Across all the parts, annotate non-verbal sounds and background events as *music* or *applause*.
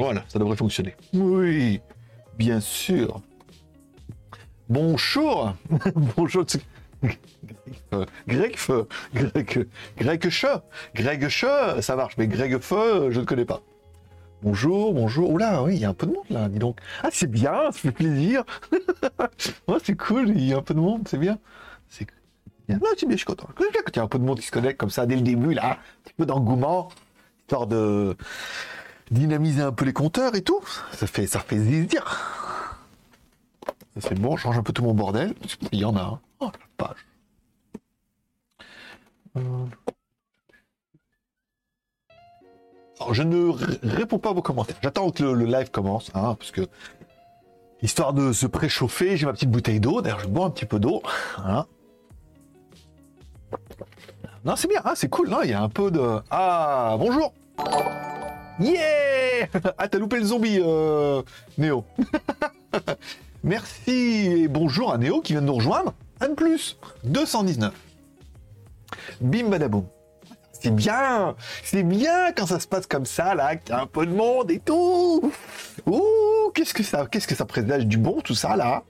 Voilà, ça devrait fonctionner. Oui, bien sûr. Bonjour. *laughs* Bonjour. Greg Feu. Greg, Greg Che. Greg Che, ça marche, mais Greg Feu, je ne connais pas. Bonjour, bonjour. Oula, oui, il y a un peu de monde là, dis donc. Ah, c'est bien, ça fait plaisir. ouais, *laughs* c'est cool, il y a un peu de monde, c'est bien. C'est bien. Non, c'est bien, je suis content. C'est bien quand il y a un peu de monde qui se connecte comme ça dès le début, là, un petit peu d'engouement, histoire de dynamiser un peu les compteurs et tout. Ça fait, ça fait plaisir. Ça c'est bon, je range un peu tout mon bordel. Il y en a un. Oh la page. Alors, je ne réponds pas à vos commentaires. J'attends que le, live commence, hein, parce que histoire de se préchauffer, j'ai ma petite bouteille d'eau. D'ailleurs, je bois un petit peu d'eau. Voilà. Non, c'est bien, hein, c'est cool. Il y a un peu de. Ah, bonjour. Yeah Ah, t'as loupé le zombie, euh, Néo. *laughs* Merci et bonjour à Néo qui vient de nous rejoindre. Un de plus, 219. Bim badaboum. C'est bien, c'est bien quand ça se passe comme ça, là, qu'il y a un peu de monde et tout. Ouh, qu'est-ce que ça, qu'est-ce que ça présage du bon, tout ça, là?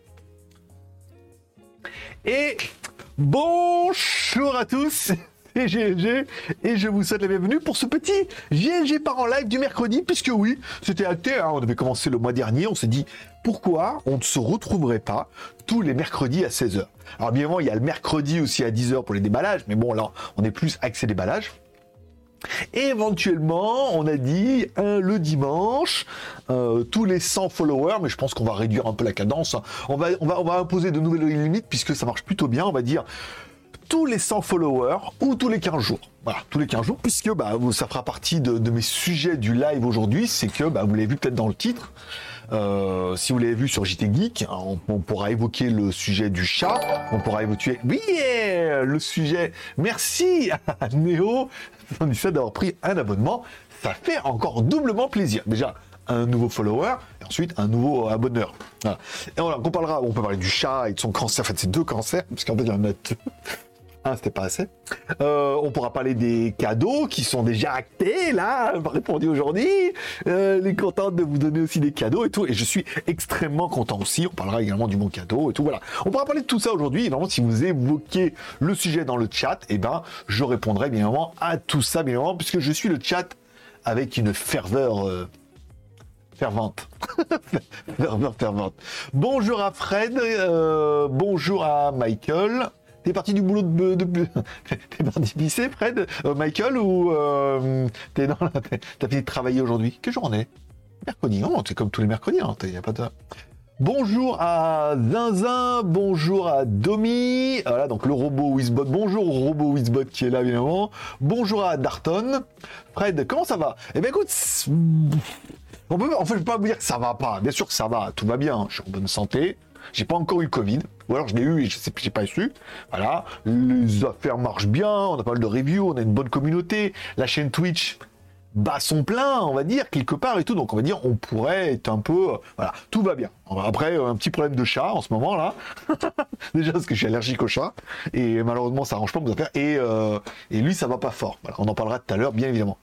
Et bonjour à tous GLG et je vous souhaite la bienvenue pour ce petit GLG par en live du mercredi puisque oui, c'était acté, hein, on devait commencer le mois dernier, on s'est dit pourquoi on ne se retrouverait pas tous les mercredis à 16h. Alors bien évidemment, il y a le mercredi aussi à 10h pour les déballages, mais bon là, on est plus axé déballage. Et éventuellement, on a dit le dimanche, euh, tous les 100 followers, mais je pense qu'on va réduire un peu la cadence. Hein. On va imposer de nouvelles limites puisque ça marche plutôt bien. On va dire tous les 100 followers ou tous les 15 jours. Voilà, tous les 15 jours, puisque bah, ça fera partie de, mes sujets du live aujourd'hui, c'est que bah, vous l'avez vu peut-être dans le titre. Euh, si vous l'avez vu sur JT Geek, on, pourra évoquer le sujet du chat, on pourra évoquer, oui, le sujet, merci à Néo, fait d'avoir pris un abonnement, ça fait encore doublement plaisir. Déjà, un nouveau follower et ensuite un nouveau abonneur. Et on, on parlera, on peut parler du chat et de son cancer, en fait c'est deux cancers, parce qu'en fait il y en a deux. Ah, c'était pas assez. Euh, on pourra parler des cadeaux qui sont déjà actés, là, répondu aujourd'hui. Euh, les contente de vous donner aussi des cadeaux et tout. Et je suis extrêmement content aussi. On parlera également du bon cadeau et tout. Voilà. On pourra parler de tout ça aujourd'hui. Évidemment, si vous évoquez le sujet dans le chat, eh ben, je répondrai bien évidemment à tout ça, bien évidemment, puisque je suis le chat avec une ferveur. Euh, fervente. *laughs* ferveur fervente. Bonjour à Fred, euh, bonjour à Michael, T'es parti du boulot de. de, *laughs* t'es parti pisser, Fred euh, Michael Ou euh, t'es dans la... t'as fini de travailler aujourd'hui? Quelle journée? Mercredi. Non, c'est comme tous les mercredis. Hein, y a pas de... Bonjour à Zinzin, bonjour à Domi, voilà donc le robot Wizbot, bonjour au robot Wizbot qui est là évidemment, bonjour à Darton, Fred, comment ça va? Eh bien écoute, on peut, en fait je peux pas vous dire que ça va pas, bien sûr que ça va, tout va bien, je suis en bonne santé, j'ai pas encore eu Covid, ou alors je l'ai eu et je sais j'ai pas su. Voilà, les affaires marchent bien, on a pas mal de reviews, on a une bonne communauté, la chaîne Twitch bat son plein, on va dire, quelque part et tout. Donc on va dire, on pourrait être un peu... Voilà, tout va bien. Après, un petit problème de chat en ce moment là. *laughs* Déjà parce que je suis allergique au chat. Et malheureusement, ça arrange pas mes affaires. Et, euh, et lui, ça va pas fort. Voilà, on en parlera tout à l'heure, bien évidemment.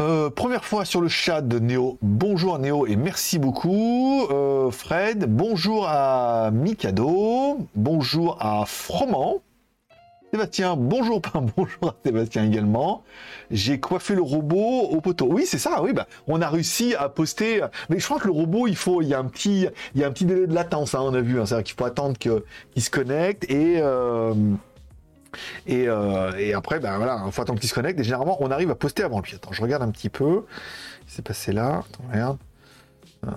Euh, première fois sur le chat de Néo. Bonjour Néo et merci beaucoup. Euh, Fred, bonjour à Mikado. Bonjour à Froment. Sébastien, bonjour, *laughs* bonjour à Sébastien également. J'ai coiffé le robot au poteau. Oui, c'est ça, oui, bah, on a réussi à poster. Mais je crois que le robot, il faut, il y a un petit, il y a un petit délai de latence, hein, on a vu. Hein, C'est-à-dire qu'il faut attendre qu'il se connecte et, euh, euh, et, après, ben voilà, il faut attendre qu'il se connecte. Et généralement, on arrive à poster avant lui. Attends, je regarde un petit peu. Ce qui s'est passé là. Attends, regarde. Euh...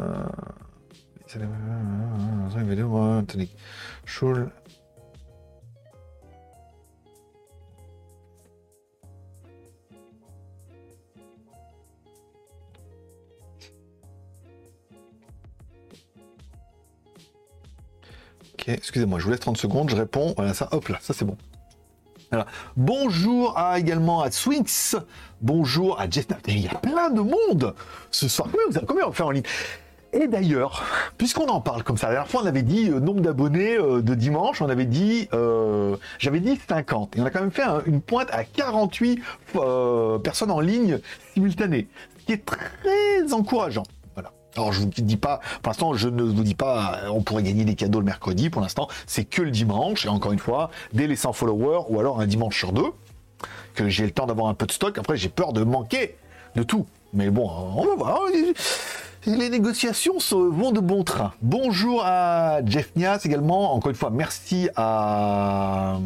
Ok, excusez-moi, je vous laisse 30 secondes, je réponds. Voilà, ça, hop là, ça c'est bon. Bonjour également à Swinks. Bonjour à Jeff. Il y a plein de monde ce soir. Combien, on fait en ligne? Et d'ailleurs, puisqu'on en parle comme ça, la dernière fois on avait dit euh, nombre d'abonnés euh, de dimanche, on avait dit, euh, j'avais dit 50, et on a quand même fait une pointe à 48 personnes en ligne simultanées. qui est très encourageant. Alors je vous dis pas, pour l'instant je ne vous dis pas, on pourrait gagner des cadeaux le mercredi. Pour l'instant, c'est que le dimanche. Et encore une fois, dès les 100 followers ou alors un dimanche sur deux, que j'ai le temps d'avoir un peu de stock. Après, j'ai peur de manquer de tout. Mais bon, on va voir. Les négociations vont de bon train. Bonjour à Jeff Nias également. Encore une fois, merci à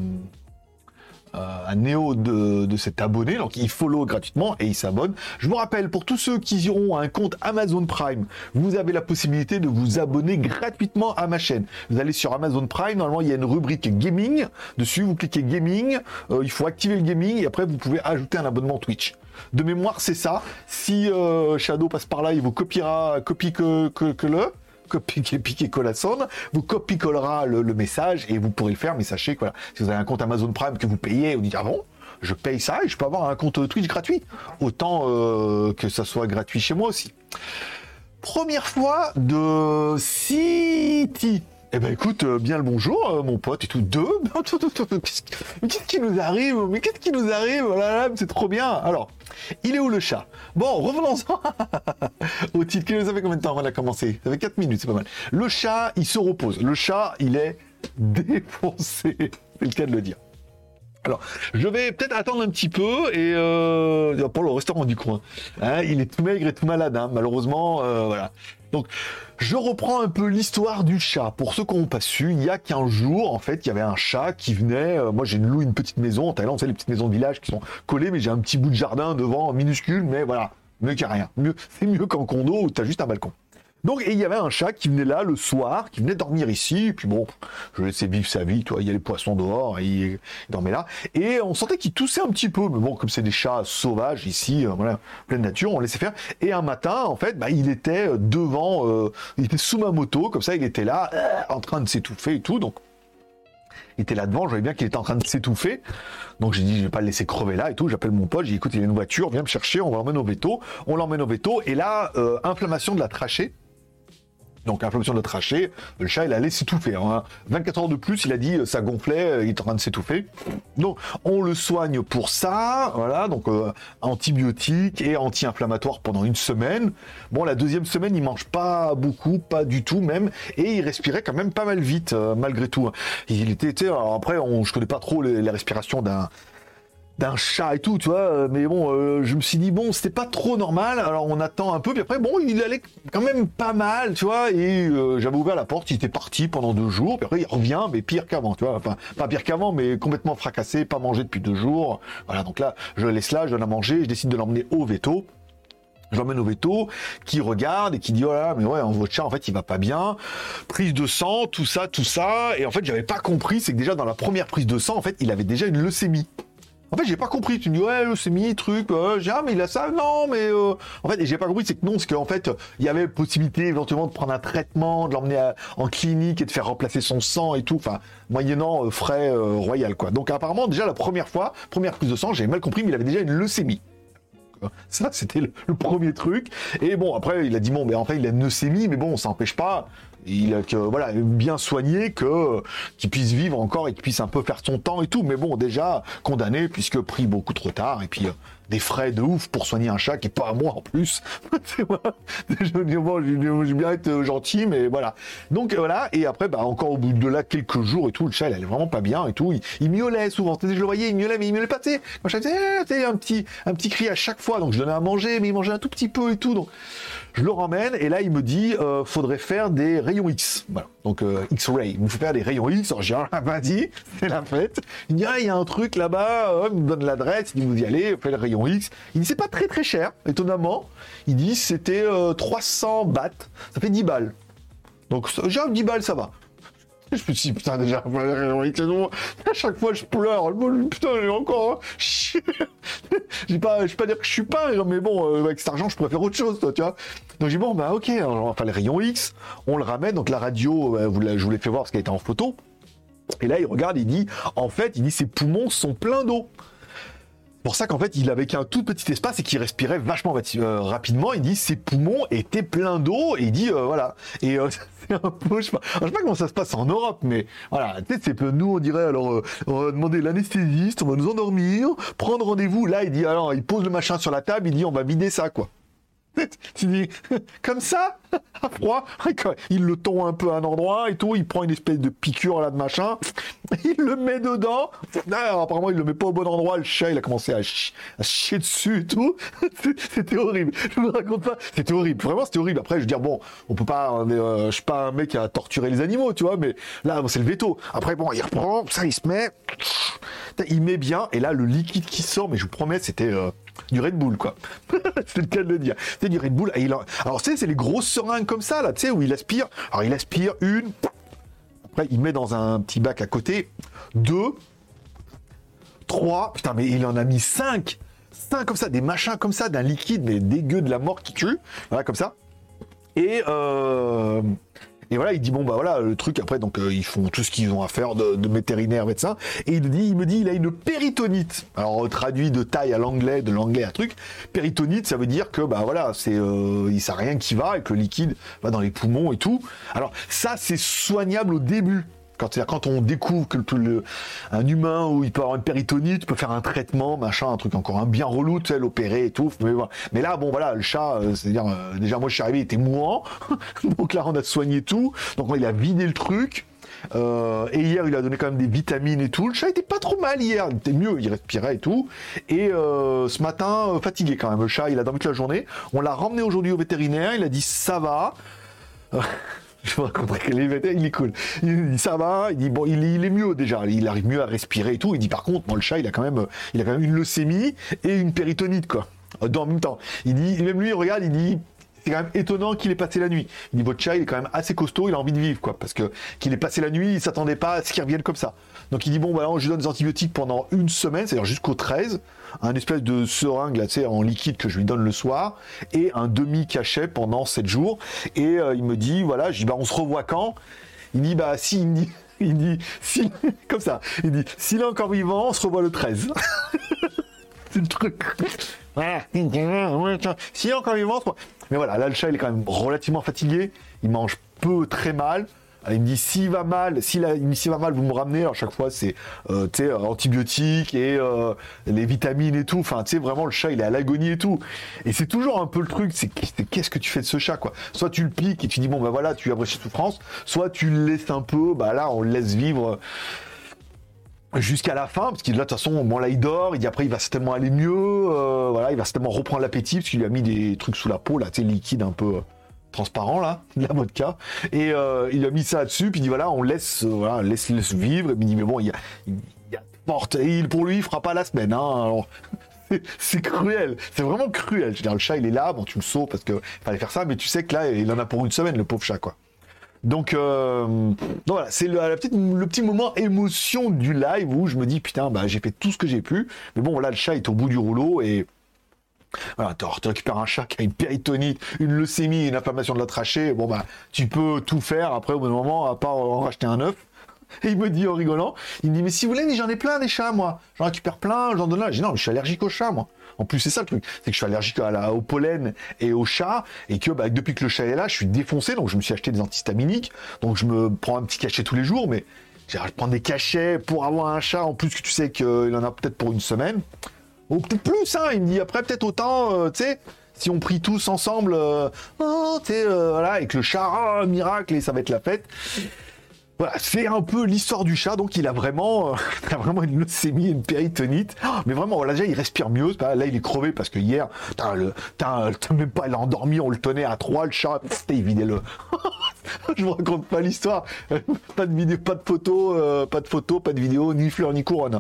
à Néo de, de cet abonné, donc il follow gratuitement et il s'abonne. Je vous rappelle, pour tous ceux qui iront à un compte Amazon Prime, vous avez la possibilité de vous abonner gratuitement à ma chaîne. Vous allez sur Amazon Prime, normalement il y a une rubrique gaming, dessus vous cliquez gaming, euh, il faut activer le gaming et après vous pouvez ajouter un abonnement Twitch. De mémoire c'est ça, si euh, Shadow passe par là, il vous copiera, copie que, que le copier, piquer, collason, vous copie-collera le, message et vous pourrez le faire, mais sachez que si vous avez un compte Amazon Prime que vous payez, vous dites ah bon, je paye ça et je peux avoir un compte Twitch gratuit. Autant euh, que ça soit gratuit chez moi aussi. Première fois de City. Eh ben écoute, euh, bien le bonjour, euh, mon pote et *laughs* tout. Deux Mais qu'est-ce qui nous arrive Mais qu'est-ce qui nous arrive Voilà, c'est trop bien. Alors, il est où le chat? Bon, revenons-en *laughs* au titre. Vous savez combien de temps on a commencé Ça fait 4 minutes, c'est pas mal. Le chat, il se repose. Le chat, il est *laughs* défoncé. C'est le cas de le dire. Alors, je vais peut-être attendre un petit peu et euh, pour le restaurant du coin. Hein, il est tout maigre et tout malade, hein, malheureusement. Euh, voilà. Donc, je reprends un peu l'histoire du chat. Pour ceux qui n'ont pas su, il y a 15 jours, en fait, il y avait un chat qui venait. Euh, moi, j'ai loué une petite maison en Thaïlande, savez, les petites maisons de village qui sont collées, mais j'ai un petit bout de jardin devant, minuscule, mais voilà, mieux qu'à rien. C'est mieux qu'en condo où tu juste un balcon. Donc, il y avait un chat qui venait là le soir, qui venait dormir ici, puis bon, je laissais vivre sa vie, toi, il y a les poissons dehors, il, dormait là, et on sentait qu'il toussait un petit peu, mais bon, comme c'est des chats sauvages ici, euh, voilà, pleine nature, on laissait faire, et un matin, en fait, bah, il était devant, euh, il était sous ma moto, comme ça, il était là, euh, en train de s'étouffer et tout, donc il était là devant, je voyais bien qu'il était en train de s'étouffer. Donc j'ai dit, je vais pas le laisser crever là et tout. J'appelle mon pote, j'ai dit, écoute, il y a une voiture, viens me chercher, on va l'emmener au veto. On l'emmène au veto. Et là, inflammation de la trachée donc inflammation de la trachée, le chat il allait s'étouffer. Hein. 24 heures de plus, il a dit ça gonflait, euh, il est en train de s'étouffer. Donc on le soigne pour ça, voilà, donc euh, antibiotique et anti-inflammatoire pendant une semaine. Bon, la deuxième semaine, il mange pas beaucoup, pas du tout même, et il respirait quand même pas mal vite euh, malgré tout. Il était, alors après, on, je connais pas trop les respirations d'un d'un chat et tout, tu vois. Euh, mais bon, euh, je me suis dit, bon, c'était pas trop normal. Alors on attend un peu, puis après, bon, il allait quand même pas mal, tu vois. Et euh, j'avais ouvert la porte, il était parti pendant deux jours. Puis après, il revient, mais pire qu'avant, tu vois. Enfin, pas pire qu'avant, mais complètement fracassé, pas mangé depuis deux jours. Voilà, donc là, je laisse là, je donne à manger, je décide de l'emmener au veto. Je l'emmène au veto, qui regarde et qui dit oh mais ouais, votre chat en fait il va pas bien, prise de sang, tout ça, tout ça, et en fait j'avais pas compris, c'est que déjà dans la première prise de sang en fait il avait déjà une leucémie. En fait, j'ai pas compris. Tu me dis, ouais, c'est mis, truc, euh, j'ai, ah, mais il a ça, non, mais, euh... en fait, j'ai pas compris, c'est que non, c'est qu'en fait, il y avait possibilité éventuellement de prendre un traitement, de l'emmener en clinique et de faire remplacer son sang et tout, enfin, moyennant euh, frais euh, royal, quoi. Donc, apparemment, déjà, la première fois, première prise de sang, j'ai mal compris, mais il avait déjà une leucémie. Ça, c'était le, premier truc. Et bon, après, il a dit, bon, mais en fait, il a une leucémie, mais bon, ça n'empêche pas il a que voilà bien soigné que qu'il puisse vivre encore et qu'il puisse un peu faire son temps et tout mais bon déjà condamné puisque pris beaucoup trop tard et puis euh, des frais de ouf pour soigner un chat qui est pas à moi en plus. *laughs* je dis bon, je bien être gentil, mais voilà. Donc voilà, et après, bah encore au bout de là quelques jours et tout, le chat il allait vraiment pas bien et tout. Il, miaulait souvent. Je le voyais, il miaulait, mais il miaulait pas. Tu sais, un petit un petit cri à chaque fois. Donc je donnais à manger, mais il mangeait un tout petit peu et tout. Je le ramène et là il me dit euh, faudrait faire des rayons X. Voilà. Donc euh, X-ray. Il me faut faire des rayons X. J'ai ah, vas-y, c'est la fête. Il me dit ah il y a un truc là-bas. il me donne l'adresse. Il dit vous y allez, fait le rayon X. Il dit c'est pas très très cher, étonnamment. Il dit c'était 300 euh, bahts. Ça fait 10 balles. Donc j'ai 10 balles ça va. Je me suis dit, putain, déjà, à chaque fois, je pleure. Putain, j'ai encore. Hein. *laughs* je vais pas dire que je suis pas, mais bon, euh, avec cet argent, je pourrais faire autre chose, toi, tu vois. Donc j'ai dit, bon, bah, ok, enfin, le rayon X, on le ramène. Donc la radio, euh, je vous l'ai fait voir parce qu'elle était en photo. Et là, il regarde, il dit, en fait, il dit, ses poumons sont pleins d'eau pour ça qu'en fait, il avait qu'un tout petit espace et qu'il respirait vachement euh, rapidement. Il dit ses poumons étaient pleins d'eau et il dit euh, voilà. Et euh, *laughs* c'est un peu, je sais, pas, je sais pas comment ça se passe en Europe, mais voilà, sais, c'est nous on dirait alors on va demander l'anesthésiste, on va nous endormir, prendre rendez-vous. Là, il dit alors, il pose le machin sur la table, il dit on va vider ça quoi. *laughs* tu dis, *laughs* comme ça, *laughs* à froid, il le tond un peu à un endroit et tout, il prend une espèce de piqûre là de machin, *laughs* il le met dedans. Ah, apparemment, il le met pas au bon endroit, le chat, il a commencé à, chier dessus et tout. *laughs* C'était horrible. Je vous raconte pas. C'était horrible. Vraiment, c'était horrible. Après, je veux dire, bon, on peut pas, euh, je suis pas un mec à torturer les animaux, tu vois, mais là, c'est le veto. Après, bon, il reprend, ça, il se met, il met bien, et là, le liquide qui sort, mais je vous promets, c'était, euh, du Red Bull, quoi. c'est le cas de le dire. C'est du Red Bull. Alors, c'est les grosses comme ça, là, tu sais, où il aspire. Alors, il aspire une. Après, il met dans un petit bac à côté. Deux. Trois. Putain, mais il en a mis cinq. Cinq comme ça, des machins comme ça, d'un liquide, mais dégueu de la mort qui tue. Voilà, comme ça. Et, euh, et voilà, il dit bon bah voilà le truc après donc euh, ils font tout ce qu'ils ont à faire de, de vétérinaire médecin et il dit il me dit il a une péritonite. Alors traduit de taille à l'anglais, de l'anglais à truc. Péritonite ça veut dire que bah voilà c'est euh, il sait rien qui va et que le liquide va dans les poumons et tout. Alors ça c'est soignable au début. Quand, quand on découvre que le, un humain où il peut avoir une péritonite, peut faire un traitement, machin, un truc encore un bien relou, tu sais, l'opérer et tout. Mais, mais, là, bon, voilà, le chat, euh, c'est-à-dire, euh, déjà, moi, je suis arrivé, il était mourant. *laughs* Donc là, on a soigné tout. Donc, il a vidé le truc. Euh, et hier, il a donné quand même des vitamines et tout. Le chat était pas trop mal hier, il était mieux, il respirait et tout. Et ce matin, fatigué quand même. Le chat, il a dormi toute la journée. On l'a ramené aujourd'hui au vétérinaire. Il a dit ça va. *laughs* Je vous raconterai que il est cool. Il dit ça va, il dit bon, il, est mieux déjà, il arrive mieux à respirer et tout. Il dit par contre, le chat, il a quand même, il a quand même une leucémie et une péritonite quoi. Dans le même temps. Il dit, même lui, regarde, il dit, c'est quand même étonnant qu'il ait passé la nuit. Il dit votre chat, il est quand même assez costaud, il a envie de vivre quoi, parce que qu'il ait passé la nuit, il s'attendait pas à ce qu'il revienne comme ça. Donc il dit bon, bah je lui donne des antibiotiques pendant une semaine, c'est-à-dire jusqu'au 13 un espèce de seringue en liquide que je lui donne le soir et un demi cachet pendant 7 jours. Et euh, il me dit voilà, dis bah on se revoit quand? Il dit bah si il me dit *laughs* il dit si *laughs* comme ça, il dit s'il est encore vivant, on se revoit le 13. *laughs* C'est le truc. S'il est encore vivant, mais voilà, là le chat il est quand même relativement fatigué, il mange peu très mal. Il me dit s'il va mal, s'il va mal, vous me ramenez. Alors chaque fois c'est euh, antibiotiques et euh, les vitamines et tout. Enfin tu sais vraiment le chat il est à l'agonie et tout. Et c'est toujours un peu le truc, c'est qu'est-ce que tu fais de ce chat quoi? Soit tu le piques et tu dis bon bah voilà tu ses souffrance, soit tu le laisses un peu, bah là on le laisse vivre jusqu'à la fin, parce que là, de toute façon, bon, là, il dort, il dit après, il va certainement aller mieux, euh, voilà, il va certainement reprendre l'appétit, parce qu'il lui a mis des trucs sous la peau, là, tu sais, liquide un peu transparent là, de *laughs* la vodka, et euh, il a mis ça dessus, puis il dit voilà, on laisse, euh, voilà, laisse, laisse vivre, et il dit mais bon, il y a, porte, et il, pour lui, il fera pas la semaine, hein, *laughs* c'est cruel, c'est vraiment cruel. Je veux dire, le chat, il est là, bon, tu le sauves parce que fallait faire ça, mais tu sais que là, il en a pour une semaine, le pauvre chat, quoi. Donc, euh, donc voilà, c'est le, le petit moment émotion du live où je me dis putain, bah j'ai fait tout ce que j'ai pu, mais bon, là, le chat est au bout du rouleau et voilà, tu récupères un chat qui a une péritonite, une leucémie, une inflammation de la trachée. Bon, bah, tu peux tout faire après, au bout d'un moment, à part en racheter un œuf. Et il me dit en rigolant, il me dit, mais si vous voulez, j'en ai plein des chats, moi. J'en récupère plein, j'en donne là. Je dis, non, mais je suis allergique aux chats, moi. En plus, c'est ça le truc. C'est que je suis allergique au pollen et aux chats. Et que bah, depuis que le chat est là, je suis défoncé. Donc, je me suis acheté des antihistaminiques. Donc, je me prends un petit cachet tous les jours. Mais je prends des cachets pour avoir un chat. En plus, que tu sais qu'il en a peut-être pour une semaine. Ou plus, hein. Il me dit après, peut-être autant, euh, tu sais, si on prie tous ensemble, euh, oh, tu sais, euh, voilà, avec le chat, oh, miracle, et ça va être la fête. Voilà, c'est un peu l'histoire du chat, donc il a vraiment, euh, *laughs* vraiment une leucémie, une péritonite. Oh, mais vraiment, là déjà, il respire mieux. Là, il est crevé parce que hier, t'as même pas, il a endormi, on le tenait à trois, le chat, il vidait le. *laughs* Je vous raconte pas l'histoire. *laughs* pas de vidéo, pas de photo, euh, pas de photo, pas de vidéo, ni fleurs, ni couronne.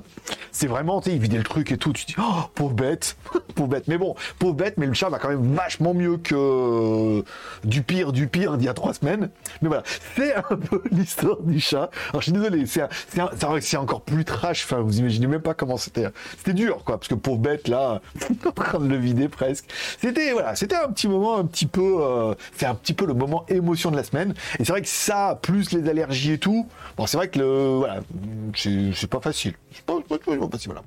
C'est vraiment, tu sais, il vidait le truc et tout. Tu dis, oh, pauvre bête, pauvre bête. Mais bon, pauvre bête, mais le chat va quand même vachement mieux que euh, du pire, du pire d'il y a trois semaines. Mais voilà, c'est un peu l'histoire du chat. Alors je suis désolé, c'est c'est encore plus trash. Enfin, vous imaginez même pas comment c'était. C'était dur, quoi, parce que pauvre bête là, *laughs* en train de le vider presque. C'était voilà, c'était un petit moment, un petit peu, euh, c'est un petit peu le moment émotion de la semaine. Et c'est vrai que ça, plus les allergies et tout, bon, c'est vrai que le voilà, c'est pas facile. C'est pas, facile voilà.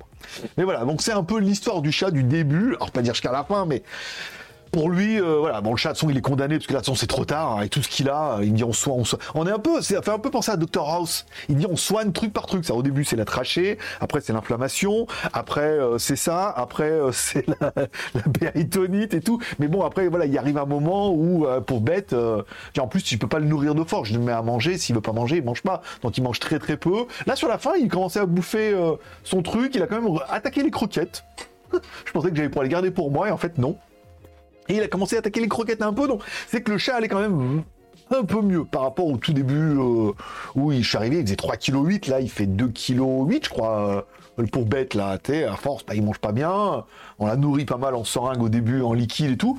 Mais voilà, donc c'est un peu l'histoire du chat du début. Alors pas dire jusqu'à la fin, mais pour lui, euh, voilà, bon, le chat, son, il est condamné parce que là, de c'est trop tard, et tout ce qu'il a, il dit on soigne, on soigne. On est un peu, ça fait un peu penser à Dr House. Il dit on soigne truc par truc. Ça, au début, c'est la trachée, après, c'est l'inflammation, après, euh, c'est ça, après, euh, *laughs* c'est la, la péritonite et tout. Mais bon, après, voilà, il arrive un moment où, pour bête, en plus, tu peux pas le nourrir de force. Je le mets à manger, s'il veut pas manger, il mange pas. Donc, il mange très très peu. Là, sur la fin, il commençait à bouffer son truc, il a quand même attaqué les croquettes. *laughs* Je pensais que j'allais pouvoir les garder pour moi, et en fait, non. Et il a commencé à attaquer les croquettes un peu, donc c'est que le chat allait quand même un peu mieux par rapport au tout début euh, où il, je suis arrivé, il faisait 3,8 kg, là il fait 2,8 kg, je crois. le pauvre bête là, tu à force, bah, il mange pas bien. On l'a nourri pas mal en seringue au début, en liquide et tout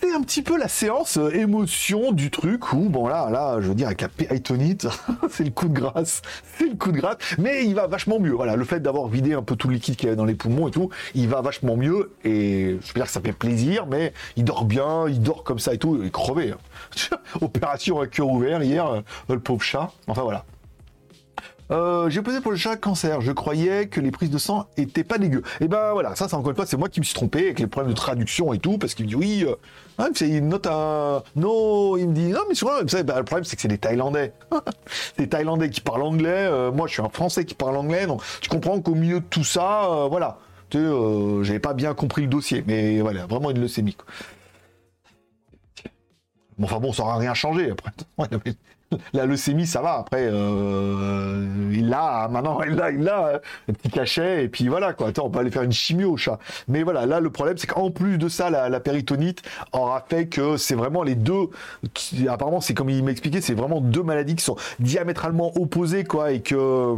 c'est un petit peu la séance euh, émotion du truc où, bon là, là, je veux dire, avec la péitonite, *laughs* c'est le coup de grâce, c'est le coup de grâce, mais il va vachement mieux. Voilà, le fait d'avoir vidé un peu tout le liquide qu'il y avait dans les poumons et tout, il va vachement mieux et je veux dire que ça fait plaisir, mais il dort bien, il dort comme ça et tout, il est crevé. Hein. *laughs* Opération à cœur ouvert hier, euh, le pauvre chat. Enfin voilà. Euh, j'ai posé pour le chat cancer. Je croyais que les prises de sang étaient pas dégueu. Et eh ben voilà, ça, c'est encore une fois, c'est moi qui me suis trompé avec les problèmes de traduction et tout, parce qu'il me dit oui, euh, hein, c'est note à. Non, il me dit non, mais souvent, bah, le problème, c'est que c'est des Thaïlandais. *laughs* des Thaïlandais qui parlent anglais. Euh, moi, je suis un Français qui parle anglais, donc tu comprends qu'au milieu de tout ça, euh, voilà. Tu sais, j'avais pas bien compris le dossier, mais voilà, vraiment une leucémie. Bon, enfin bon, ça aura rien changé après. *laughs* la leucémie, ça va. Après, euh, il l'a, maintenant, il l'a, il l'a, un petit cachet, et puis voilà, quoi. On peut aller faire une chimio au chat. Mais voilà, là, le problème, c'est qu'en plus de ça, la, péritonite aura fait que c'est vraiment les deux, apparemment, c'est comme il m'expliquait, c'est vraiment deux maladies qui sont diamétralement opposées, quoi, et que,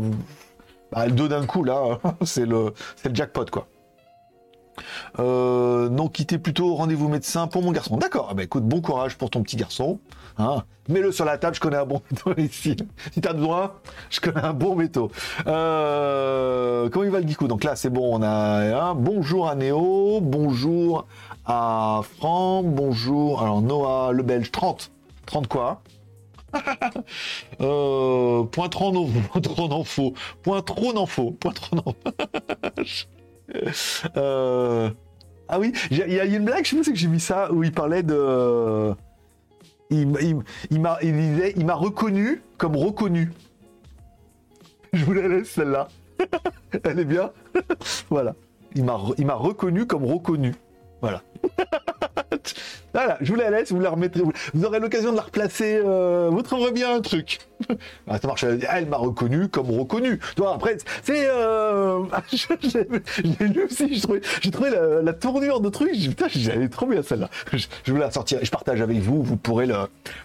bah, deux d'un coup, là, *laughs* c'est le, c'est le jackpot, quoi. Euh, non, quittez plutôt rendez-vous médecin pour mon garçon. D'accord, ah bah écoute, bon courage pour ton petit garçon. Hein. Mets-le sur la table, je connais un bon métaux *laughs* ici. Si t'as besoin, je connais un bon métaux. Euh, comment il va le geekou Donc là, c'est bon, on a un bonjour à Néo, bonjour à Franck, bonjour. Alors Noah, le belge, 30. 30 quoi? *laughs* Euh, point trop d'infos. *laughs* Point trop d'infos. Point trop d'infos. Euh, ah oui, il y, a une blague, je sais que j'ai vu ça, où il parlait de... Il, m'a reconnu comme reconnu. Je vous la laisse celle-là. *laughs* Elle est bien. *laughs* voilà. Il m'a reconnu comme reconnu. Voilà. *laughs* voilà, je vous la laisse, vous la remettrez. Vous aurez l'occasion de la replacer. Euh, vous trouverez bien un truc. *laughs* Ah, ça marche. Elle m'a reconnu comme reconnu. Toi, après, c'est. Euh... *laughs* j'ai lu aussi, j'ai trouvé, la, tournure de truc. Putain, j'allais trop bien celle-là. Je, je vais la sortir. Je partage avec vous. Vous pourrez, le,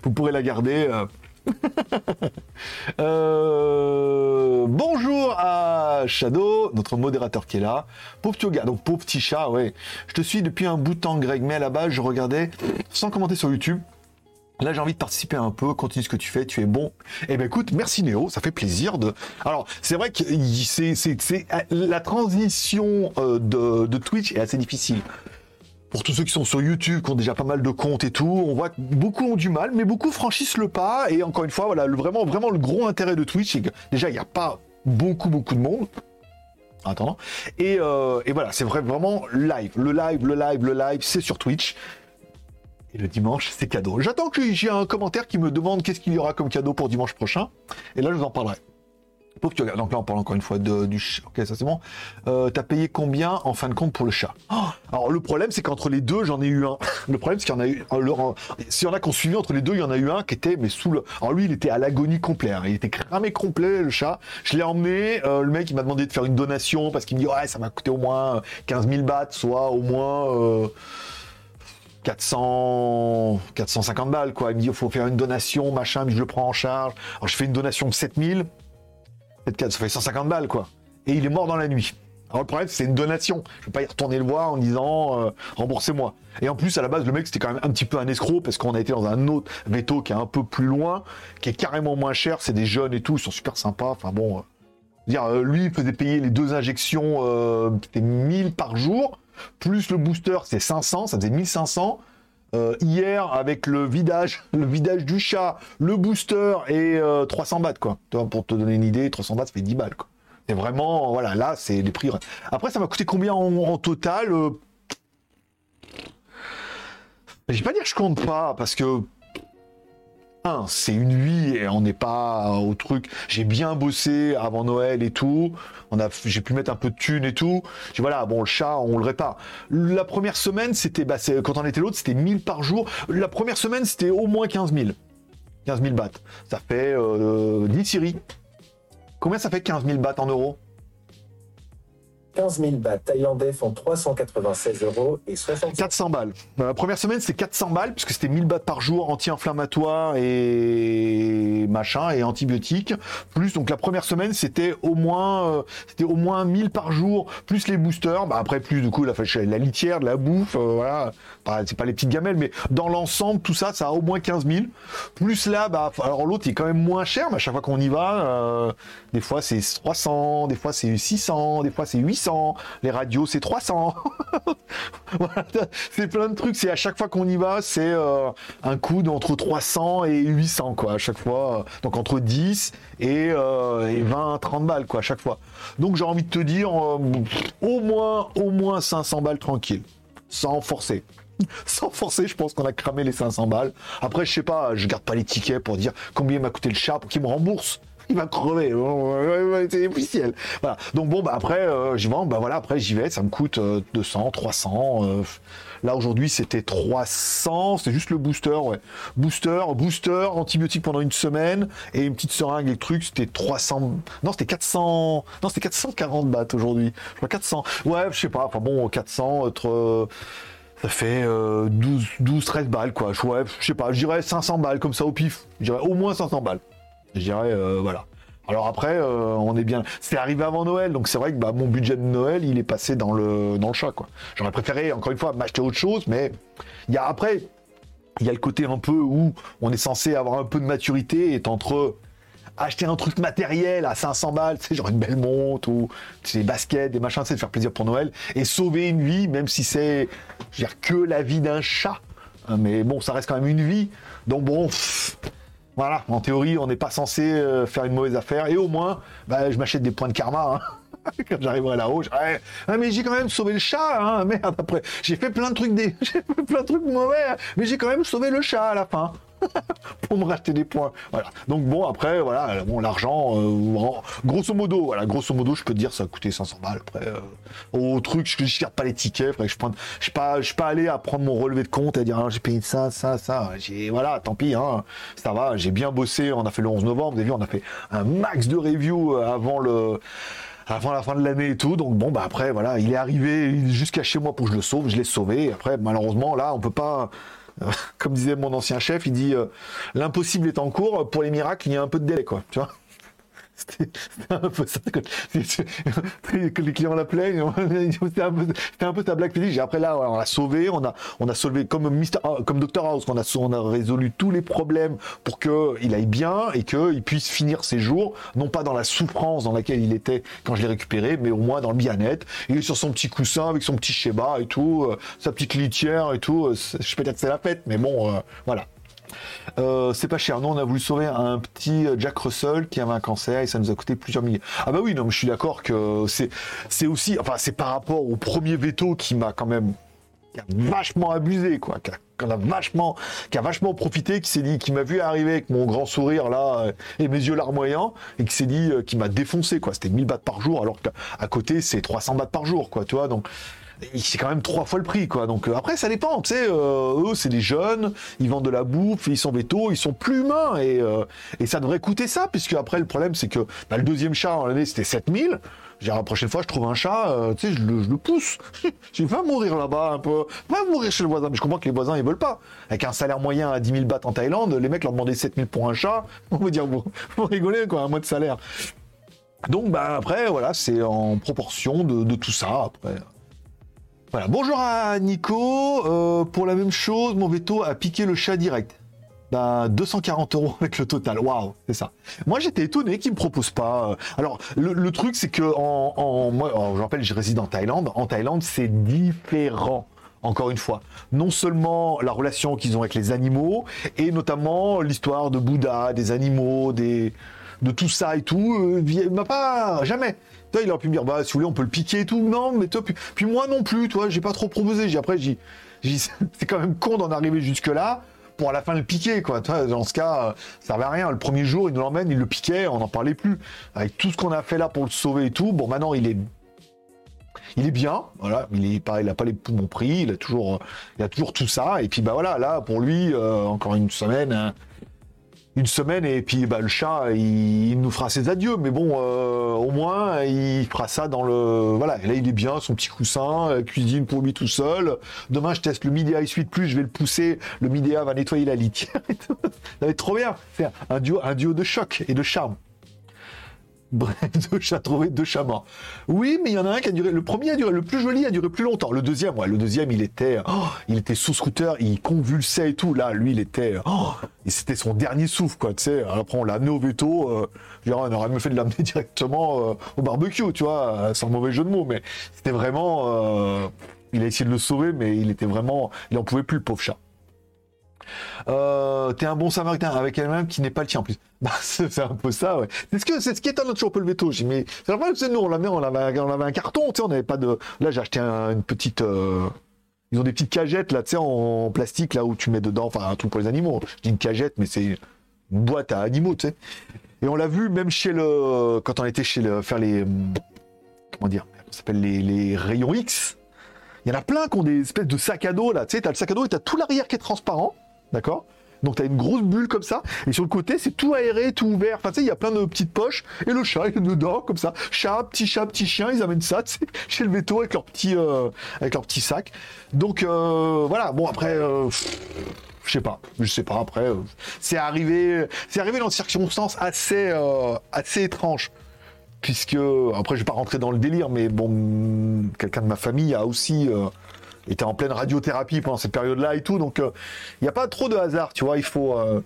vous pourrez la garder. Euh, *laughs* euh, bonjour à Shadow, notre modérateur qui est là. Pauvre gars, donc pauvre petit chat, ouais. Je te suis depuis un bout de temps, Greg, mais à la base, je regardais sans commenter sur YouTube. Là, j'ai envie de participer un peu, continue ce que tu fais, tu es bon. Eh ben écoute, merci Néo, ça fait plaisir de. Alors, c'est vrai que c'est la transition euh, de Twitch est assez difficile pour tous ceux qui sont sur YouTube, qui ont déjà pas mal de comptes et tout, on voit que beaucoup ont du mal, mais beaucoup franchissent le pas. Et encore une fois, voilà, le, vraiment, vraiment le gros intérêt de Twitch, c'est que déjà, il n'y a pas beaucoup, beaucoup de monde. Attends. Et, euh, et voilà, c'est vrai, vraiment live. Le live, le live, le live, c'est sur Twitch. Et le dimanche, c'est cadeau. J'attends que j'ai un commentaire qui me demande qu'est-ce qu'il y aura comme cadeau pour dimanche prochain. Et là, je vous en parlerai. Tu Donc là, on parle encore une fois de, du chat. Ok, ça c'est bon. Euh, T'as payé combien en fin de compte pour le chat? Alors le problème, c'est qu'entre les deux, j'en ai eu un. Le problème, c'est qu'il y en a eu. Euh, S'il y en a qui ont suivi entre les deux, il y en a eu un qui était mais sous le. Alors lui, il était à l'agonie complète. Hein. Il était cramé complet le chat. Je l'ai emmené. Euh, le mec, il m'a demandé de faire une donation parce qu'il me dit ouais, ça m'a coûté au moins 15 000 bahts, soit au moins. 400, 450 balles, quoi. Il me dit, il faut faire une donation, machin, mais je le prends en charge. Alors, je fais une donation de 7000 ça fait 150 balles, quoi. Et il est mort dans la nuit. Alors le problème, c'est une donation. Je ne vais pas y retourner le voir en disant euh, remboursez-moi. Et en plus, à la base, le mec, c'était quand même un petit peu un escroc parce qu'on a été dans un autre veto qui est un peu plus loin, qui est carrément moins cher. C'est des jeunes et tout, ils sont super sympas. Enfin bon, euh, dire, euh, lui, il faisait payer les deux injections, c'était 1000 par jour, plus le booster, c'est 500, ça faisait 1500. Euh, hier, avec le vidage, le vidage du chat, le booster et 300 euh, bahts, quoi. Pour te donner une idée, 300 bahts, ça fait 10 balles, quoi. C'est vraiment, voilà, là, c'est les prix. Après, ça m'a coûté combien en, total euh, Je vais pas dire que je compte pas, parce que un, c'est une vie et on n'est pas au truc. J'ai bien bossé avant Noël et tout. J'ai pu mettre un peu de thunes et tout. J'ai voilà, bon, le chat, on le répare. La première semaine, c'était, bah, quand on était l'autre, c'était 1000 par jour. La première semaine, c'était au moins 15 000. 15 000 bahts. Ça fait euh, 10 Syrie. Combien ça fait 15 000 bahts en euros? 15 000 bahts thaïlandais font 396 euros et 60 400 balles. La euh, première semaine, c'était 400 balles, puisque c'était 1000 bahts par jour, anti-inflammatoire et machin, et antibiotiques. Plus, donc la première semaine, c'était au moins, euh, c'était au moins 1000 par jour, plus les boosters. Bah, après, plus, du coup, la, la litière, de la bouffe, euh, voilà. c'est pas les petites gamelles, mais dans l'ensemble, tout ça, ça a au moins 15 000. Plus là, bah, alors l'autre, est quand même moins cher, mais à chaque fois qu'on y va, des fois, c'est 300, des fois, c'est 600, des fois, c'est 800 les radios c'est 300. *laughs* c'est plein de trucs. C'est à chaque fois qu'on y va, c'est euh, un coût d'entre 300 et 800 quoi à chaque fois. Donc entre 10 et, 20, euh, 30 balles quoi à chaque fois. Donc j'ai envie de te dire euh, au moins au moins 500 balles tranquille, sans forcer *laughs* sans forcer, je pense qu'on a cramé les 500 balles. Après, je sais pas, je garde pas les tickets pour dire combien m'a coûté le chat pour qu'il me rembourse il va crever. C'est officiel. Voilà. Donc bon, bah après, euh, j'y vais. Bah voilà, après j'y vais. Ça me coûte 200, euh, 300. Euh, là aujourd'hui, c'était 300. C'était juste le booster, ouais. Booster, booster, antibiotique pendant une semaine et une petite seringue et trucs. C'était 300. Non, c'était 400. Non, c'était 440 bahts aujourd'hui. Je crois 400. Ouais, je sais pas. Enfin bon, 400. Autre, ça fait 12, 12, 13 balles, quoi. Ouais, je sais pas, je dirais 500 balles comme ça au pif. Je dirais au moins 500 balles. Je dirais, euh, voilà. Alors après, euh, on est bien. C'est arrivé avant Noël, donc c'est vrai que bah, mon budget de Noël, il est passé dans le, dans chat. J'aurais préféré, encore une fois, m'acheter autre chose, mais il y a après, il y a le côté un peu où on est censé avoir un peu de maturité, et entre acheter un truc matériel à 500 balles, sais, genre une belle montre ou des baskets, des machins, c'est de faire plaisir pour Noël, et sauver une vie, même si c'est, je veux que la vie d'un chat. Mais bon, ça reste quand même une vie. Donc bon, voilà, en théorie, on n'est pas censé euh, faire une mauvaise affaire. Et au moins, bah, je m'achète des points de karma. Hein. *laughs* Quand j'arriverai là-haut, je... ah, mais j'ai quand même sauvé le chat, hein, merde, après, j'ai fait plein de trucs des... *laughs* j'ai fait plein de trucs mauvais, hein. mais j'ai quand même sauvé le chat à la fin. *laughs* pour me racheter des points. Voilà. Donc bon, après, voilà, bon, l'argent, euh, grosso modo, voilà, grosso modo, je peux te dire, ça a coûté 500 balles. Après, euh, au truc, je ne garde pas les tickets. je je suis pas, allé à prendre mon relevé de compte et dire, ah, j'ai payé ça, ça, ça. Voilà, tant pis, hein, ça va. J'ai bien bossé. On a fait le 11 novembre. Vous avez vu, on a fait un max de reviews euh, avant la fin de l'année et tout. Donc bon, bah après, voilà, il est arrivé jusqu'à chez moi pour que je le sauve. Je l'ai sauvé. Après, malheureusement, là, on peut pas comme disait mon ancien chef, il dit euh, l'impossible est en cours, pour les miracles, il y a un peu de délai, quoi. Tu vois c'était un peu ça. Que les clients l'appelaient, c'était un, peu, ta blague Après là, on l'a sauvé, on a, on a sauvé comme Mister, comme Dr House, on a, on a résolu tous les problèmes pour qu'il aille bien et qu'il puisse finir ses jours, non pas dans la souffrance dans laquelle il était quand je l'ai récupéré, mais au moins dans le bien-être. Il est sur son petit coussin avec son petit schéma et tout, euh, sa petite litière et tout. Euh, je peux dire que c'est la fête, mais bon, euh, voilà. Euh, c'est pas cher. Nous, on a voulu sauver un petit Jack Russell qui avait un cancer et ça nous a coûté plusieurs milliers. Ah bah oui, non, je suis d'accord que c'est, aussi, enfin, c'est par rapport au premier veto qui m'a quand même vachement abusé, quoi, qui a, vachement, qui a vachement profité, qui s'est dit, qui m'a vu arriver avec mon grand sourire là et mes yeux larmoyants et qui s'est dit, euh, qui m'a défoncé, quoi. C'était 1000 bahts par jour, alors qu'à côté c'est 300 bahts par jour, quoi, tu vois. Donc c'est quand même trois fois le prix, quoi. Donc euh, après, ça dépend, tu sais. Euh, eux, c'est des jeunes, ils vendent de la bouffe, ils sont vétos, ils sont plus humains, et, euh, et ça devrait coûter ça, puisque après, le problème, c'est que bah, le deuxième chat en l'année, c'était 7000. J'ai la prochaine fois, je trouve un chat, tu sais, je le, je le pousse. *laughs* je vais mourir là-bas un peu. Va mourir chez le voisin. Mais je comprends que les voisins, ils veulent pas. Avec un salaire moyen à 10 000 bahts en Thaïlande, les mecs leur demandaient 7000 pour un chat. *laughs* On va dire, vous, vous rigolez, quoi, un mois de salaire. Donc, bah, après, voilà, c'est en proportion de, de tout ça, après. Voilà, bonjour à Nico. Euh, pour la même chose, mon veto a piqué le chat direct. Ben, 240 euros avec le total. Waouh, c'est ça. Moi, j'étais étonné qu'ils me proposent pas. Euh, alors, le, truc, c'est que en, en moi, je rappelle, je réside en Thaïlande. En Thaïlande, c'est différent. Encore une fois, non seulement la relation qu'ils ont avec les animaux, et notamment l'histoire de Bouddha, des animaux, des de tout ça et tout, euh, m'a pas jamais il aurait pu me dire, bah, si vous voulez, on peut le piquer et tout. Non, mais toi, puis, moi non plus, toi, j'ai pas trop proposé. J'ai après, j'ai *laughs* c'est quand même con d'en arriver jusque-là pour à la fin le piquer, quoi. Dans ce cas, ça servait à rien. Le premier jour, il nous l'emmène, il le piquait, on n'en parlait plus. Avec tout ce qu'on a fait là pour le sauver et tout, bon, maintenant, il est il est bien, voilà, il est pareil, il a pas les poumons pris, il a toujours, il a toujours tout ça, et puis bah voilà, là pour lui, euh, encore une semaine, hein, une semaine, et puis bah le chat, il, nous fera ses adieux, mais bon, euh, au moins il fera ça dans le, voilà, là il est bien, son petit coussin, cuisine pour lui tout seul. Demain je teste le Midea Suite Plus, je vais le pousser, le Midea va nettoyer la litière, ça va être trop bien, c'est un duo, un duo de choc et de charme. Bref, *laughs* deux chats trouvés, deux chats morts. Oui, mais il y en a un qui a duré. Le premier a duré, le plus joli a duré plus longtemps. Le deuxième, ouais, le deuxième, il était, oh, il sous scooter, il convulsait et tout. Là, lui, il était, oh, c'était son dernier souffle, quoi. Tu sais. Après, on l'a amené au veto. Euh, on aurait mieux fait de l'amener *laughs* directement euh, au barbecue, tu vois, sans mauvais jeu de mots. Mais c'était vraiment, euh, il a essayé de le sauver, mais il était vraiment, il en pouvait plus, le pauvre chat. Euh, t'es un bon samaritain avec elle-même qui n'est pas le tien en plus. *laughs* Bah, c'est un peu ça, ouais. C'est ce, qui étonne toujours un peu le veto. J'ai mais c'est vrai que nous, on l'avait, on avait, on avait un carton, tu sais, on n'avait pas de. Là, j'ai acheté une petite. Euh, ils ont des petites cagettes là, tu sais, en plastique là où tu mets dedans, enfin un truc pour les animaux. Je dis une cagette, mais c'est une boîte à animaux, tu sais. Et on l'a vu même chez le, quand on était chez le, faire les, comment dire, ça s'appelle les, les rayons X. Il y en a plein qui ont des espèces de sacs à dos là, tu sais, t'as le sac à dos et t'as tout l'arrière qui est transparent. D'accord? Donc tu as une grosse bulle comme ça, et sur le côté c'est tout aéré, tout ouvert. Enfin tu sais, il y a plein de petites poches, et le chat il est dedans comme ça. Chat, petit chat, petit chien, ils amènent ça *laughs* chez le veto avec leur petit, euh, avec leur petit sac. Donc euh, voilà. Bon après, euh, je sais pas, je sais pas. Après, c'est arrivé, c'est arrivé dans des circonstances assez, assez étranges. Puisque après je vais pas rentrer dans le délire, mais bon, quelqu'un de ma famille a aussi était en pleine radiothérapie pendant cette période-là et tout, donc il euh, n'y a pas trop de hasard, tu vois, il faut euh,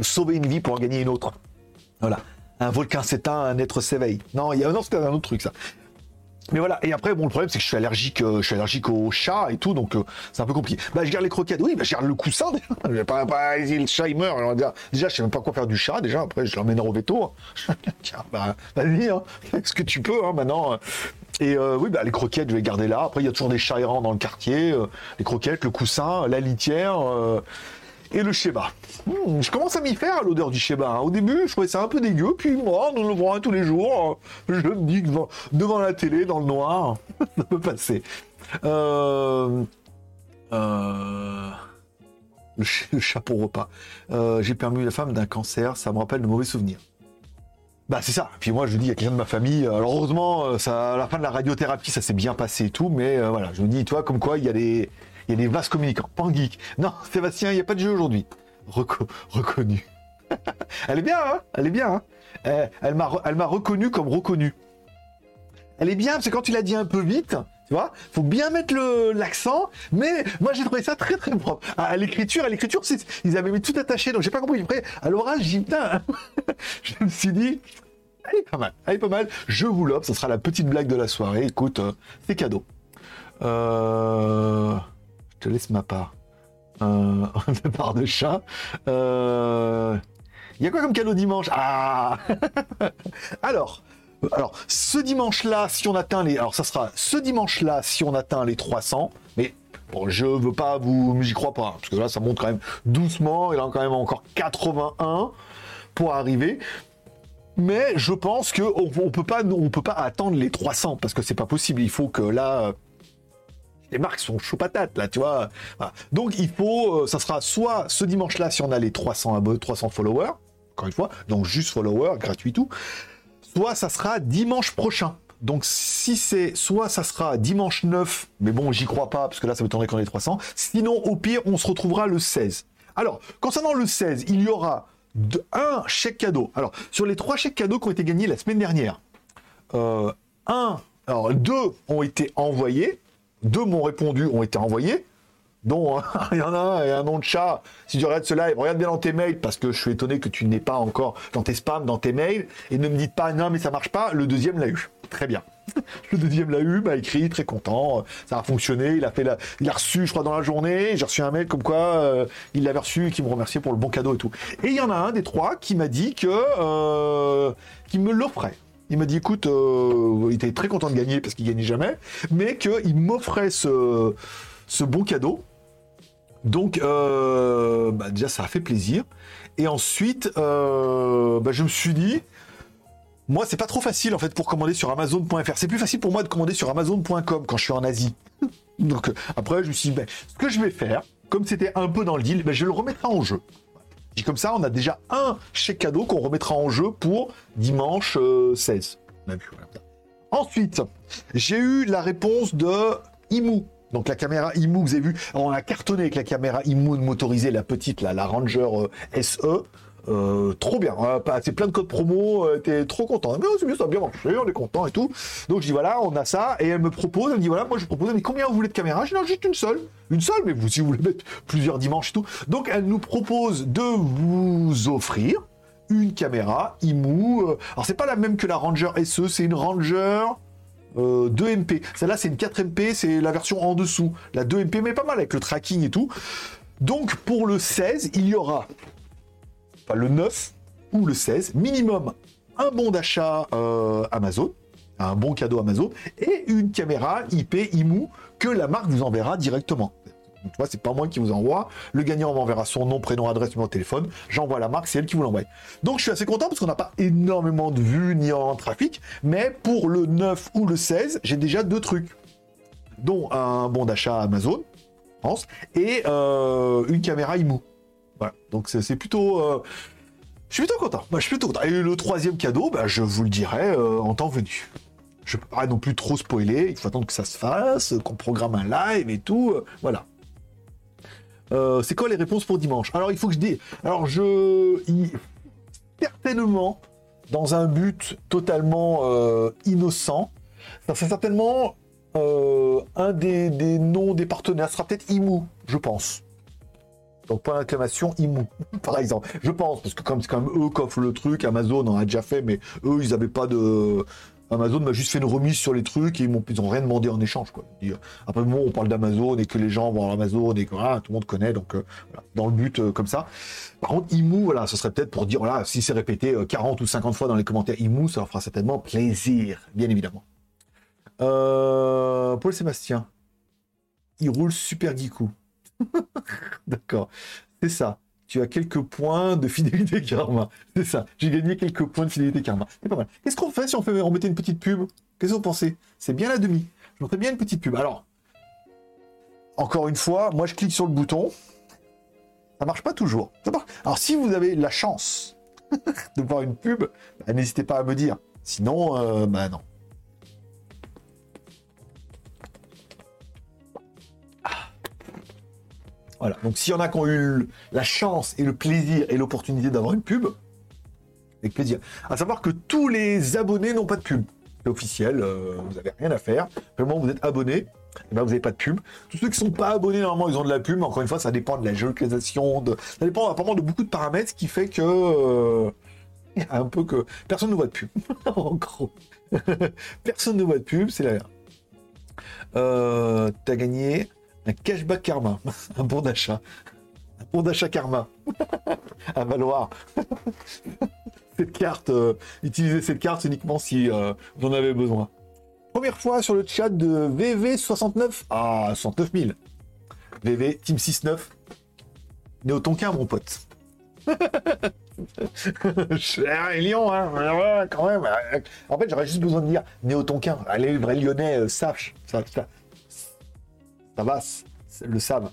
sauver une vie pour en gagner une autre. Voilà. Un volcan s'éteint, un être s'éveille. Non, y a... non c'était un autre truc ça. Mais voilà, et après, bon, le problème, c'est que je suis allergique, euh, je suis allergique aux chats et tout, donc c'est un peu compliqué. Bah, je garde les croquettes, oui, bah, je garde le coussin, *laughs* déjà. pas, pas, le chat, il meurt. Déjà, je sais même pas quoi faire du chat, déjà. Après, je l'emmène au veto. *laughs* Tiens, bah, vas-y, hein, ce que tu peux, hein, maintenant. Et euh, oui, bah, les croquettes, je vais garder là. Après, il y a toujours des chats errants dans le quartier. Euh, les croquettes, le coussin, la litière euh, et le sheba. Hmm, je commence à m'y faire à l'odeur du sheba. Hein. Au début, je trouvais ça un peu dégueu. Puis moi, nous le voit tous les jours. je me dis que devant, la télé, dans le noir, *laughs* ça peut passer. le, chapeau repas. J'ai permis la femme d'un cancer. Ça me rappelle de mauvais souvenirs. Bah c'est ça. Puis moi je dis il y a quelqu'un de ma famille. Alors heureusement, euh, ça, à la fin de la radiothérapie, ça s'est bien passé et tout, mais euh, voilà, je me dis, toi, comme quoi il y a des, il y a des vases communicants. Pas geek. Non, *laughs* Sébastien, il n'y a pas de jeu aujourd'hui. reconnu. *laughs* elle est bien, hein? Elle est bien, hein? Euh, Elle m'a, elle m'a reconnu comme reconnu. Elle est bien parce que quand tu l'as dit un peu vite, tu vois, faut bien mettre le, l'accent, mais moi j'ai trouvé ça très très propre. À, l'écriture, à l'écriture, ils avaient mis tout attaché, donc j'ai pas compris. Après, à l'oral, j'ai putain, *laughs* je me suis dit, elle est pas mal, elle est pas mal. Je vous l'offre, ce sera la petite blague de la soirée. Écoute, euh, c'est cadeau. Euh, je te laisse ma part. Euh, *laughs* de part de chat. Euh... Il y a quoi comme cadeau dimanche? Ah *laughs* Alors, alors, ce dimanche-là, si on atteint les. Alors, ça sera ce dimanche-là, si on atteint les 300. Mais bon, je veux pas vous. J'y crois pas. Parce que là, ça monte quand même doucement. Il y a quand même encore 81 pour arriver. Mais je pense qu'on on peut pas, on peut pas attendre les 300 parce que c'est pas possible. Il faut que là, les marques sont chaud patates là, tu vois. Donc il faut, euh, ça sera soit ce dimanche-là si on a les 300 300 followers, encore une fois, donc juste followers, gratuit tout, soit ça sera dimanche prochain. Donc si c'est soit ça sera dimanche 9, mais bon j'y crois pas parce que là ça tourner qu'on ait 300. Sinon au pire on se retrouvera le 16. Alors concernant le 16, il y aura un chèque cadeau. Alors sur les trois chèques cadeaux qui ont été gagnés la semaine dernière, euh, un, alors deux ont été envoyés, deux m'ont répondu ont été envoyés dont hein, *laughs* il y en a un et un nom de chat. Si tu regardes ce live, regarde bien dans tes mails parce que je suis étonné que tu n'aies pas encore dans tes spams, dans tes mails, et ne me dites pas non mais ça marche pas. Le deuxième l'a eu, très bien. *laughs* Le deuxième l'a eu, m'a écrit, très content, ça a fonctionné, il a fait la... il a reçu, je crois, dans la journée, j'ai reçu un mail comme quoi euh, il l'avait reçu qui me remerciait pour le bon cadeau et tout. Et il y en a un des trois qui m'a dit que euh, qui me l'offrait. Il m'a dit, écoute, euh, il était très content de gagner parce qu'il gagnait jamais, mais qu'il m'offrait ce, ce bon cadeau. Donc, euh, bah, déjà, ça a fait plaisir. Et ensuite, euh, bah, je me suis dit, moi, c'est pas trop facile en fait pour commander sur Amazon.fr. C'est plus facile pour moi de commander sur Amazon.com quand je suis en Asie. *laughs* Donc euh, après, je me suis dit, ben, ce que je vais faire, comme c'était un peu dans le deal, ben, je le remettrai en jeu. Et comme ça, on a déjà un chèque cadeau qu'on remettra en jeu pour dimanche 16. On a vu, voilà. Ensuite, j'ai eu la réponse de Imu. Donc la caméra IMU, vous avez vu, on a cartonné avec la caméra IMU motorisée, la petite, la Ranger euh, SE. Euh, trop bien, hein, c'est plein de codes promo, euh, t'es trop content. Mais c'est bien, ça a bien marché, on est content et tout. Donc je dis voilà, on a ça, et elle me propose, elle me dit voilà, moi je propose, mais combien vous voulez de caméras? Je dis non, juste une seule, une seule, mais vous si vous voulez mettre plusieurs dimanches et tout. Donc elle nous propose de vous offrir une caméra IMU. alors c'est pas la même que la Ranger SE, c'est une Ranger. 2MP. Celle-là, c'est une 4MP, c'est la version en dessous. La 2MP, mais pas mal avec le tracking et tout. Donc, pour le 16, il y aura pas le 9 ou le 16, minimum un bon d'achat euh, Amazon, un bon cadeau Amazon, et une caméra IP IMU que la marque vous enverra directement. Tu vois, c'est pas moi qui vous envoie. Le gagnant m'enverra son nom, prénom, adresse, numéro de téléphone. J'envoie la marque, c'est elle qui vous l'envoie. Donc je suis assez content parce qu'on n'a pas énormément de vues ni en trafic. Mais pour le 9 ou le 16, j'ai déjà deux trucs. Dont un bon d'achat Amazon, pense, et euh, une caméra IMU. Voilà. Donc c'est plutôt. Euh, je suis plutôt content. Je suis plutôt content. Et le troisième cadeau, bah, je vous le dirai euh, en temps venu. Je ne peux pas non plus trop spoiler. Il faut attendre que ça se fasse, qu'on programme un live et tout. voilà. C'est quoi les réponses pour dimanche? Alors, il faut que je dise. Alors, je. Certainement, dans un but totalement innocent, ça serait certainement un des, noms des partenaires. Ce sera peut-être Imu, je pense. Donc point d'inclamation IMU, *laughs* par exemple. Je pense, parce que comme c'est quand même eux qui offrent le truc, Amazon en a déjà fait, mais eux, ils n'avaient pas de... Amazon m'a juste fait une remise sur les trucs et ils m'ont ils ont rien demandé en échange. Quoi. Après, bon, on parle d'Amazon et que les gens vont à Amazon et que voilà, tout le monde connaît, donc euh, dans le but euh, comme ça. Par contre, IMU, voilà, ce serait peut-être pour dire, voilà, si c'est répété 40 euh, ou 50 fois dans les commentaires IMU, ça leur fera certainement plaisir, bien évidemment. Paul Sébastien, il roule super geekou. *laughs* D'accord. C'est ça. Tu as quelques points de fidélité *laughs* karma. C'est ça. J'ai gagné quelques points de fidélité karma. C'est pas mal. Qu'est-ce qu'on fait si on, fait, on mettait une petite pub? Qu'est-ce que vous pensez? C'est bien la demi. Je mettrais bien une petite pub. Alors, encore une fois, moi je clique sur le bouton. Ça marche pas toujours. Alors, si vous avez la chance *laughs* de voir une pub, bah, n'hésitez pas à me dire. Sinon, euh, bah non. Voilà. Donc s'il y en a qui ont eu la chance et le plaisir et l'opportunité d'avoir une pub, avec plaisir. À savoir que tous les abonnés n'ont pas de pub. C'est officiel, euh, vous n'avez rien à faire. Vraiment, vous êtes abonné, et eh ben vous n'avez pas de pub. Tous ceux qui ne sont pas abonnés, normalement, ils ont de la pub. Encore une fois, ça dépend de la géolocalisation, de... ça dépend apparemment de beaucoup de paramètres, qui fait que euh, un peu que personne ne voit de pub. *laughs* en gros, *laughs* personne ne voit de pub, c'est la. Euh, T'as gagné un cashback karma, *laughs* un bon d'achat. Un bon d'achat karma. *laughs* à valoir. *laughs* cette carte, euh, utilisez cette carte uniquement si euh, vous en avez besoin. Première fois sur le chat de VV69. Ah, 69 000. VV, Team 69. Néo Tonkin, mon pote. Cher et Lyon, hein. quand même. En fait, j'aurais juste besoin de dire Néo Tonkin. Les vrais lyonnais euh, savent. Ça, ça, ça va, le Sam.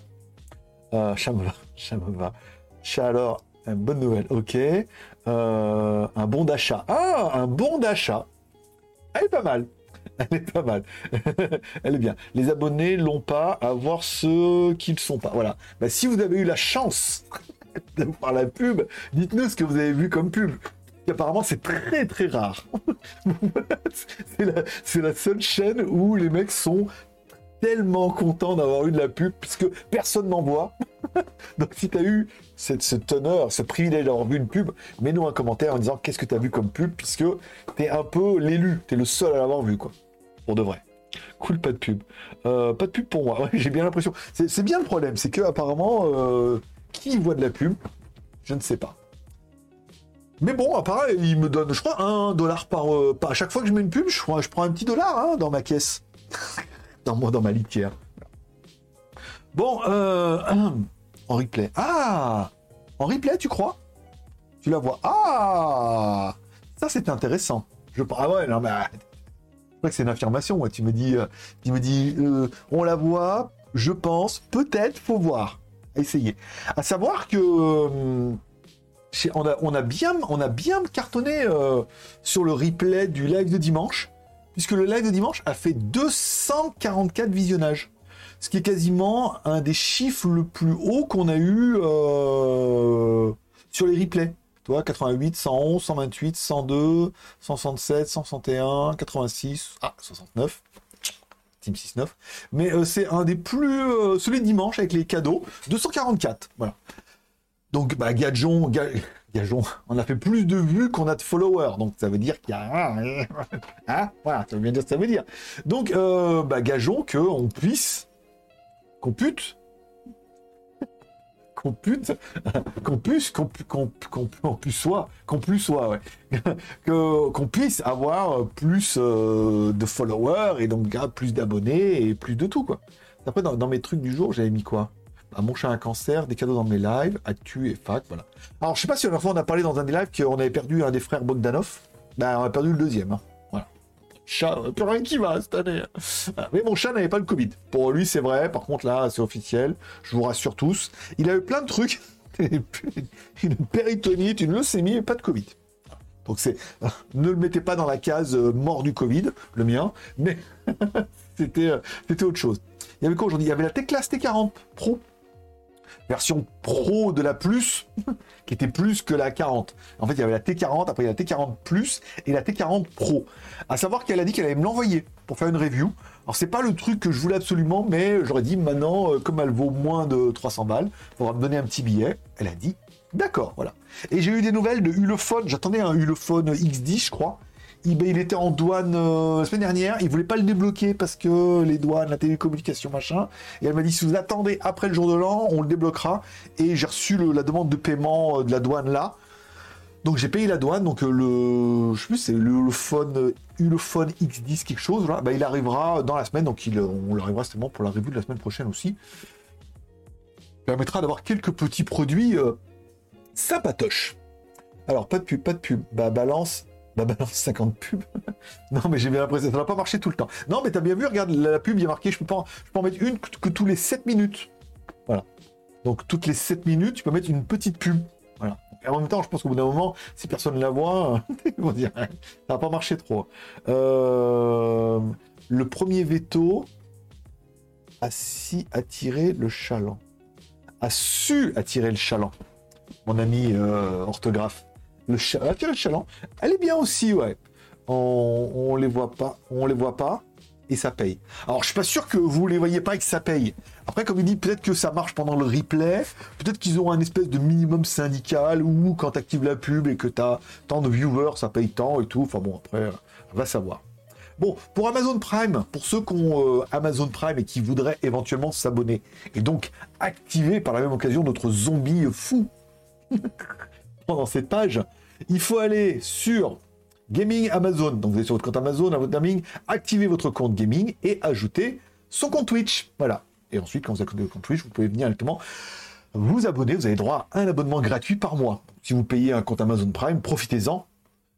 Euh, Chamova. Chamova. alors, bonne nouvelle, ok. Euh, un bon d'achat. Ah, un bon d'achat. Elle est pas mal. *laughs* Elle est pas mal. *laughs* Elle est bien. Les abonnés l'ont pas à voir ceux qui ne sont pas. Voilà. Bah, si vous avez eu la chance *laughs* de voir la pub, dites-nous ce que vous avez vu comme pub. apparemment, c'est très très rare. c'est la, seule chaîne où les mecs sont tellement content d'avoir eu de la pub puisque personne n'en voit. *laughs* Donc si tu as eu cette, cet honneur, ce privilège d'avoir vu une pub, mets-nous un commentaire en disant qu'est-ce que tu as vu comme pub puisque tu es un peu l'élu, tu es le seul à l'avoir vu quoi. Pour de vrai. Cool, pas de pub. Euh, pas de pub pour moi, *laughs* j'ai bien l'impression. C'est bien le problème, c'est que apparemment, euh, qui voit de la pub? Je ne sais pas. Mais bon, apparemment, il me donne, je crois, un dollar par, euh, par- À chaque fois que je mets une pub, je, crois, je prends un petit dollar hein, dans ma caisse. *laughs* dans, moi, dans ma litière. Bon, euh, *clears throat* en replay. Ah En replay, tu crois? Tu la vois Ah Ça, c'est intéressant. Je... Ah ouais, non, mais... Je que c'est une affirmation. ouais. Tu me dis, euh, tu me dis euh, on la voit, je pense, peut-être, faut voir. Essayer. À savoir que... on, a, on, a bien, on a bien cartonné sur le replay du live de dimanche, puisque le live de dimanche a fait 244 visionnages, ce qui est quasiment un des chiffres le plus haut qu'on a eu euh, sur les replays. Tu vois, 88, 111, 128, 102, 167, 161, 86, ah, 69. Team 6-9. Mais euh, c'est un des plus... euh, celui de dimanche avec les cadeaux. 244, voilà. Donc, bah, gageons, ga- gageons, on a fait plus de vues qu'on a de followers. Donc, ça veut dire qu'il y a. Hein voilà, ça veut bien dire ça veut dire. Donc, euh, bah, gageons qu'on puisse. Qu'on pute. Qu'on pute. Qu'on puisse. Qu'on qu'on qu'on- puisse soit. Qu'on plus soit, ouais. *laughs* Qu'on puisse avoir plus euh, de followers et donc plus d'abonnés et plus de tout, quoi. Après, dans mes trucs du jour, j'avais mis quoi? Bah, mon chat a un cancer, des cadeaux dans mes lives, actu et fac, voilà. Alors, je sais pas si la dernière fois on a parlé dans un des lives qu'on avait perdu un des frères Bogdanov. Bah, on a perdu le deuxième. hein. Voilà. Chat, euh, plus rien qui va cette année. Voilà. Mais mon chat n'avait pas le Covid. Pour lui, c'est vrai. Par contre, là, c'est officiel. Je vous rassure tous. Il a eu plein de trucs. *laughs* une péritonite, une leucémie, et pas de Covid. Donc, c'est. *laughs* Ne le mettez pas dans la case euh, mort du Covid, le mien. Mais *laughs* c'était euh, c'était autre chose. Il y avait quoi aujourd'hui? Il y avait la Teclas T40 Pro version pro de la plus, *laughs* qui était plus que la 40. En fait, il y avait la T40, après il y a la T40 plus et la T40 Pro. À savoir qu'elle a dit qu'elle allait me l'envoyer pour faire une review. Alors c'est pas le truc que je voulais absolument, mais j'aurais dit maintenant, euh, comme elle vaut moins de 300 balles, faudra me donner un petit billet. Elle a dit d'accord, voilà. Et j'ai eu des nouvelles de Ulefone. J'attendais un Ulefone X10, je crois. Il, était en douane euh, la semaine dernière, il voulait pas le débloquer parce que les douanes, la télécommunication, machin. Et elle m'a dit si vous attendez après le jour de l'an, on le débloquera. Et j'ai reçu la demande de paiement euh, de la douane là. Donc j'ai payé la douane, donc euh, le, je sais plus, c'est le, phone, euh, Ulefone X10 quelque chose, bah, il arrivera dans la semaine, donc il, on l'arrivera certainement pour la revue de la semaine prochaine aussi. Permettra d'avoir quelques petits produits euh, sympatoches. Alors pas de pub, pas de pub, bah balance, bah balance 50 pubs. *laughs* non mais j'ai bien l'impression, ça n'a pas marché tout le temps. Non mais t'as bien vu, regarde la, la pub, il y a marqué, je peux pas, en mettre une que, tous les 7 minutes. Voilà. Donc toutes les 7 minutes, tu peux mettre une petite pub. Voilà. Et en même temps, je pense qu'au bout d'un moment, si personne la voit, *laughs* ils vont dire, ça n'a pas marché trop. Euh, le premier veto a si attiré le chaland. A su attirer le chaland. Mon ami euh, orthographe. Le attirer le chaland. Elle est bien aussi, ouais. On, les voit pas, on les voit pas et ça paye. Alors, je suis pas sûr que vous les voyez pas et que ça paye. Après, comme il dit, peut-être que ça marche pendant le replay, peut-être qu'ils ont un espèce de minimum syndical où quand tu actives la pub et que tu as tant de viewers, ça paye tant et tout. Enfin bon, après, on va savoir. Bon, pour Amazon Prime, pour ceux qui ont euh, Amazon Prime et qui voudraient éventuellement s'abonner, et donc activer par la même occasion notre zombie fou *laughs* pendant cette page, il faut aller sur Gaming Amazon. Donc vous êtes sur votre compte Amazon, à votre gaming, activez votre compte gaming et ajoutez son compte Twitch. Voilà. Et ensuite, quand vous activez votre compte Twitch, vous pouvez venir directement vous abonner. Vous avez droit à un abonnement gratuit par mois. Si vous payez un compte Amazon Prime, profitez-en.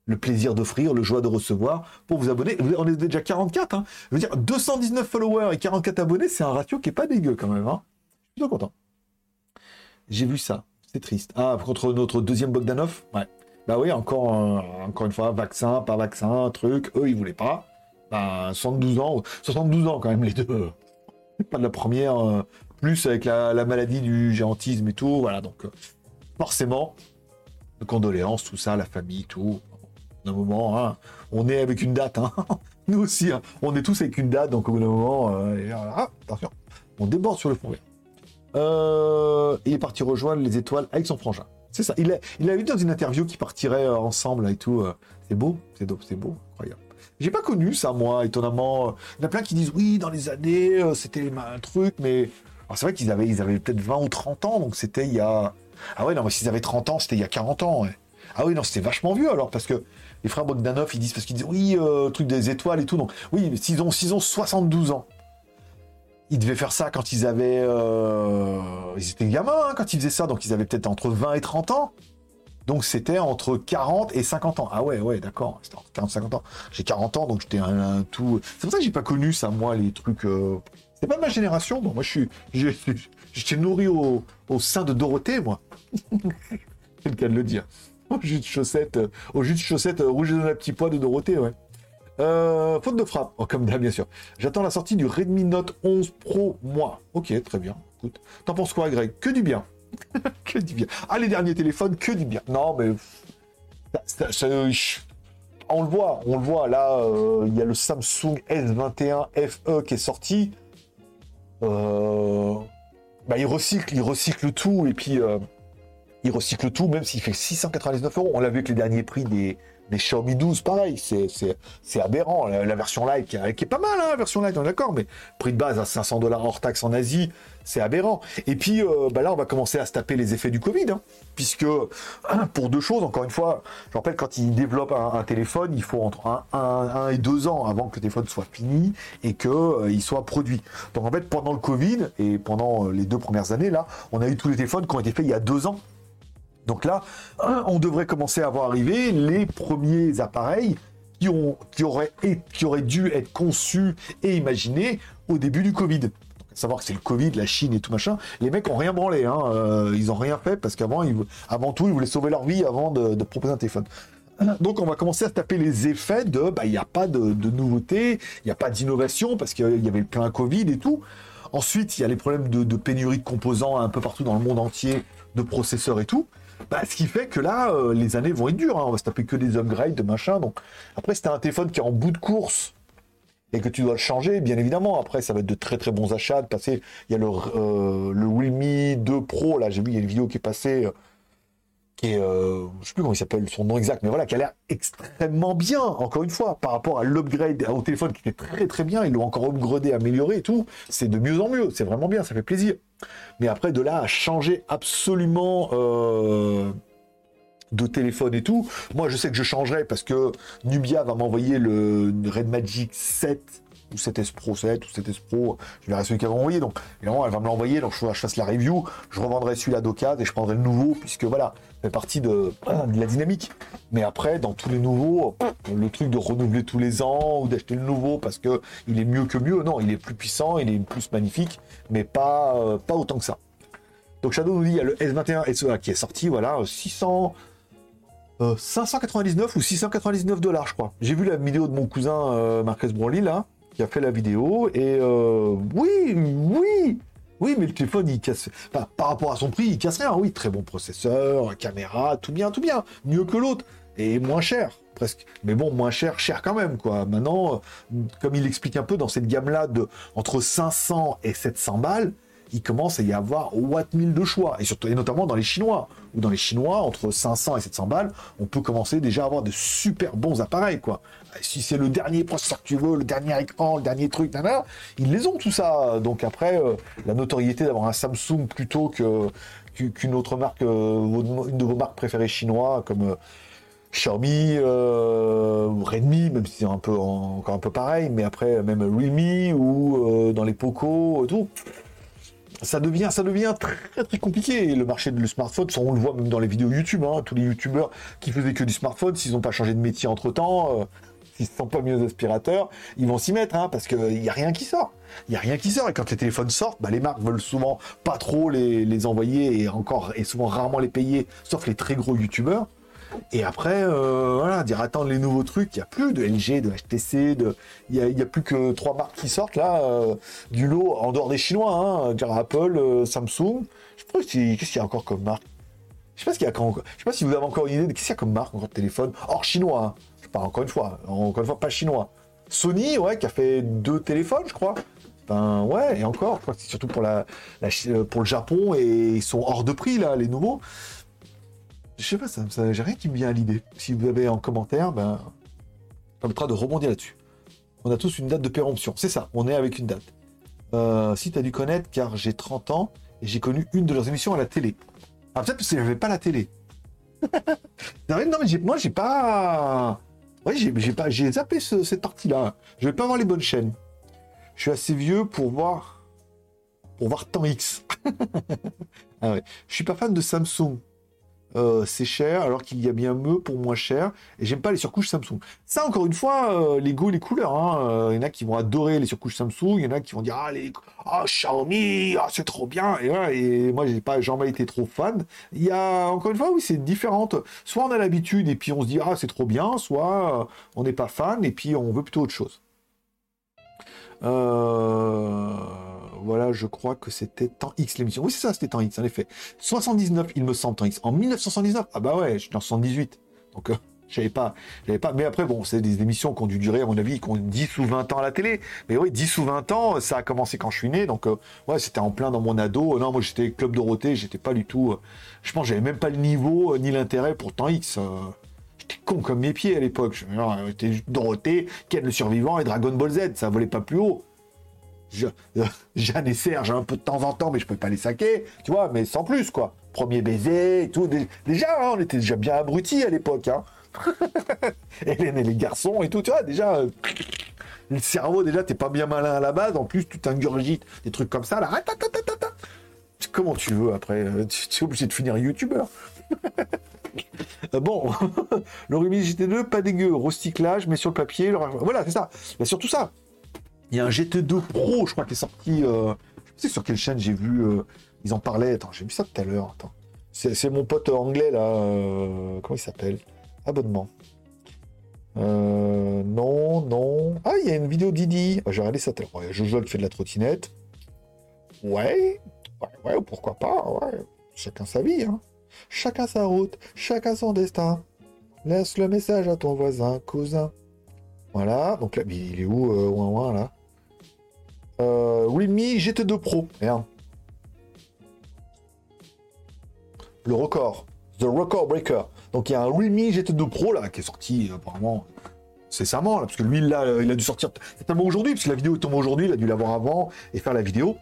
Le plaisir d'offrir, le joie de recevoir pour vous abonner. On est déjà 44. Hein. Je veux dire, 219 followers et 44 abonnés, c'est un ratio qui est pas dégueu quand même. Hein. Je suis plutôt content. J'ai vu ça. C'est triste. Ah, contre notre deuxième Bogdanov? Ouais. Bah oui, encore, un- encore une fois, vaccin, pas vaccin, truc. Eux, ils voulaient pas. Bah, 72 ans, 72 ans quand même, les deux. Pas de la première, euh, plus avec la, la maladie du géantisme et tout. Voilà, donc euh, forcément, condoléances, tout ça, la famille, tout. D'un moment, hein, on est avec une date. Hein. *laughs* Nous aussi, hein. on est tous avec une date, donc au bout d'un moment, euh, ah, on déborde sur le fond vert. Euh, il est parti rejoindre les étoiles avec son frangin. C'est ça. Il a, il eu dans une interview qu'ils partiraient euh, ensemble et tout. euh, c'est beau, c'est beau, c'est beau, incroyable. J'ai pas connu ça, moi, étonnamment. Il y en a plein qui disent oui, dans les années, euh, c'était un truc, mais. C'est vrai qu'ils avaient, peut-être 20 ou 30 ans, donc c'était il y a. Ah ouais, non, mais s'ils avaient 30 ans, c'était il y a 40 ans, ouais. Ah oui, non, c'était vachement vieux alors, parce que les frères Bogdanov, ils disent, parce qu'ils disent, oui, euh, truc des étoiles et tout. Donc, oui, s'ils ont, s'ils ont 72 ans, ils devaient faire ça quand ils avaient. euh, Ils étaient gamins hein, quand ils faisaient ça, donc ils avaient peut-être entre 20 et 30 ans. Donc c'était entre 40 et 50 ans. Ah ouais, ouais, d'accord. C'était entre 40 et 50 ans. J'ai 40 ans, donc j'étais un, tout. C'est pour ça que j'ai pas connu ça, moi, les trucs. Euh... C'est pas ma génération. Bon, moi, je suis. *laughs* J'étais nourri au, sein de Dorothée, moi. *laughs* C'est le cas de le dire. Au jus de chaussette, euh, au jus de chaussette euh, rouge de petit pois de Dorothée, ouais. Euh, faute de frappe, oh, comme d'hab, bien sûr. J'attends la sortie du Redmi Note 11 Pro, moi. Ok, très bien. Écoute, t'en penses quoi, Greg? Que du bien. *laughs* que du bien. Ah, les derniers téléphones, que du bien. Non, mais on le voit, on le voit. Là, euh, il y a le Samsung S21 FE qui est sorti. Euh, bah, il recycle, il recycle tout et puis euh, il recycle tout, même s'il fait 699 euros. On l'a vu avec les derniers prix des, des Xiaomi 12, pareil, c'est, aberrant. La, version Lite, qui, est- pas mal, hein, la version Lite, on est d'accord, mais prix de base à 500 dollars hors taxe en Asie, c'est aberrant. Et puis euh, bah là, on va commencer à se taper les effets du Covid, hein, puisque *clears throat* pour deux choses, encore une fois, je rappelle, quand ils développent un, téléphone, il faut entre un, un- un et deux ans avant que le téléphone soit fini et qu'il soit produit. Donc en fait, pendant le Covid et pendant euh, les deux premières années, là, on a eu tous les téléphones qui ont été faits il y a deux ans. Donc là, on devrait commencer à voir arriver les premiers appareils qui, ont, qui, auraient, qui auraient dû être conçus et imaginés au début du Covid. Savoir que c'est le Covid, la Chine et tout machin. Les mecs ont rien branlé, hein. euh, ils ont rien fait parce qu'avant, avant tout, ils voulaient sauver leur vie avant de, proposer un téléphone. Donc on va commencer à taper les effets de bah il n'y a pas de, de nouveauté, il n'y a pas d'innovation parce qu'il y avait le plein Covid et tout. Ensuite, il y a les problèmes de pénurie de composants un peu partout dans le monde entier, de processeurs et tout. Bah, ce qui fait que là, euh, les années vont être dures. hein. On va se taper que des upgrades, de machin. Donc après, si un téléphone qui est en bout de course et que tu dois le changer, bien évidemment, après, ça va être de très très bons achats. De passer, il y a le, euh, le Realme 2 Pro, là, j'ai vu, il y a une vidéo qui est passée, euh, qui est, euh, je sais plus comment il s'appelle, son nom exact, mais voilà, qui a l'air extrêmement bien, encore une fois, par rapport à l'upgrade au téléphone qui était très très bien, ils l'ont encore upgradé, amélioré et tout, c'est de mieux en mieux, c'est vraiment bien, ça fait plaisir. Mais après, de là à changer absolument euh, de téléphone et tout, moi je sais que je changerai parce que Nubia va m'envoyer le Red Magic 7 ou 7S Pro 7 ou 7S Pro, je verrai celui qu'elle va envoyer. Donc, évidemment, elle va me l'envoyer, donc je, je fasse la review, je revendrai celui-là d'occasion et je prendrai le nouveau, puisque voilà, fait partie de, la dynamique. Mais après, dans tous les nouveaux, le truc de renouveler tous les ans ou d'acheter le nouveau parce que il est mieux que mieux, non, il est plus puissant, il est plus magnifique, mais pas, euh, pas autant que ça. Donc Shadow nous dit, il y a le S21 SEA qui est sorti, voilà, 600... euh, 599 ou 699 dollars, je crois. J'ai vu la vidéo de mon cousin euh, Marcus Brownlee, là, a fait la vidéo, et euh, oui, oui, oui, mais le téléphone, il casse. Enfin, par rapport à son prix, il casse rien. Oui, très bon processeur, caméra, tout bien, tout bien. Mieux que l'autre. Et moins cher, presque. Mais bon, moins cher, cher quand même, quoi. Maintenant, euh, comme il explique un peu dans cette gamme-là de entre 500 et 700 balles, il commence à y avoir Watt 1000 de choix. Et surtout, et notamment dans les Chinois. Ou dans les Chinois, entre 500 et 700 balles, on peut commencer déjà à avoir de super bons appareils, quoi. Si c'est le dernier processeur que tu veux, le dernier écran, le dernier truc, nanana, ils les ont tout ça. Donc après, euh, la notoriété d'avoir un Samsung plutôt qu'une autre marque, euh, une de vos marques préférées chinois, comme euh, Xiaomi, Redmi, même si c'est un peu en- encore un peu pareil, mais après même Realme ou dans les Poco, tout. Ça devient, ça devient très très compliqué. Le marché du smartphone, ça, on le voit même dans les vidéos YouTube, hein, tous les youtubeurs qui faisaient que du smartphone, s'ils n'ont pas changé de métier entre temps, s'ils ne sont pas mis aux aspirateurs, ils vont s'y mettre, hein, parce qu'il n'y a rien qui sort. Il n'y a rien qui sort. Et quand les téléphones sortent, bah, les marques veulent souvent pas trop les, les envoyer et encore et souvent rarement les payer, sauf les très gros youtubeurs. Et après, euh, voilà, dire attendre les nouveaux trucs, il n'y a plus de LG, de HTC, de... il n'y a, a plus que trois marques qui sortent là, euh, du lot en dehors des Chinois, hein, dire Apple, euh, Samsung. Je si- qu'est-ce qu'il y a encore comme marque? Je sais pas, sais pas si vous avez encore une idée de qu'est-ce qu'il y a comme marque encore de téléphone, hors chinois. Hein. Pas, encore une fois, encore une fois, pas chinois. Sony, ouais, qui a fait deux téléphones, je crois. Ben ouais, et encore, c'est surtout pour, la, la euh, pour le Japon et ils sont hors de prix là, les nouveaux. Je sais pas, ça, j'ai rien qui me vient à l'idée. Si vous avez en commentaire, ben, ça permettra de rebondir là-dessus. On a tous une date de péremption. C'est ça, on est avec une date. Euh, si tu as dû connaître, car j'ai 30 ans et j'ai connu une de leurs émissions à la télé. Ah, peut-être parce que j'avais pas la télé. *laughs* non, mais, moi, j'ai pas. Ouais, j'ai pas, j'ai zappé ce- cette partie-là. Je vais pas voir les bonnes chaînes. Je suis assez vieux pour voir, pour voir temps X. *laughs* ah ouais. Je suis pas fan de Samsung. Euh, c'est cher, alors qu'il y a bien mieux pour moins cher. Et j'aime pas les surcouches Samsung. Ça, encore une fois, euh, les goûts, les couleurs. hein. Euh, Il y en a qui vont adorer les surcouches Samsung. Il y en a qui vont dire ah les, ah Xiaomi, ah c'est trop bien. Et voilà. Et moi, j'ai pas jamais été trop fan. Il y a encore une fois, oui, c'est différente. Soit on a l'habitude et puis on se dit ah c'est trop bien, soit on n'est pas fan et puis on veut plutôt autre chose. Euh, Voilà, je crois que c'était temps X l'émission. Oui, c'est ça, c'était temps X, en effet. 79, il me semble, temps X. En 1979 Ah bah ouais, je suis en 78. Donc, euh, j'avais pas, j'avais pas. Mais après, bon, c'est des émissions qui ont dû durer, à mon avis, qui ont 10 ou 20 ans à la télé. Mais oui, 10 ou 20 ans, ça a commencé quand je suis né. Donc, euh, ouais, c'était en plein dans mon ado. Non, moi, j'étais Club Dorothée, j'étais pas du tout. euh, je pense j'avais même pas le niveau euh, ni l'intérêt pour temps X. con comme mes pieds à l'époque. J'étais Dorothée, Ken le survivant et Dragon Ball Z. Ça volait pas plus haut. Je- euh, *laughs* Jeanne et Serge un peu de temps en temps, mais je pouvais pas les saquer, tu vois, mais sans plus, quoi. Premier baiser et tout. Dé- Déjà, hein, on était déjà bien abrutis à l'époque, hein. *laughs* Hélène et les garçons et tout, tu vois, déjà, euh, le cerveau, déjà, t'es pas bien malin à la base, en plus, tu t'ingurgites des trucs comme ça, là. Comment tu veux, après, euh, tu es obligé de finir youtubeur. *laughs* Euh, Bon, le Rumi GT2, pas dégueu, recyclage, mais sur le papier, voilà, c'est ça. A surtout ça. Il y a un GT2 Pro, je crois, qui est sorti. Euh... Je sais sur quelle chaîne j'ai vu. euh, Ils en parlaient. Attends, j'ai vu ça tout à l'heure. Attends. C'est mon pote anglais, là. euh, Comment il s'appelle? Abonnement. Non, non. Ah, il y a une vidéo Didi. Ah, J'ai regardé ça tout à l'heure. Jojo qui fait de la trottinette. Ouais. Ouais, ouais, pourquoi pas. Ouais. Chacun sa vie. Hein. Chacun sa route. Chacun son destin. Laisse le message à ton voisin, cousin. Voilà, donc là, il est où, euh, ouin ouin, là? Euh, Realme GT2 Pro, merde. Le record, The Record Breaker. Donc il y a un Realme GT2 Pro, là, qui est sorti, euh, apparemment, cessamment, là, parce que lui, là, il a dû sortir certainement aujourd'hui, parce que la vidéo tombe aujourd'hui, il a dû l'avoir avant et faire la vidéo.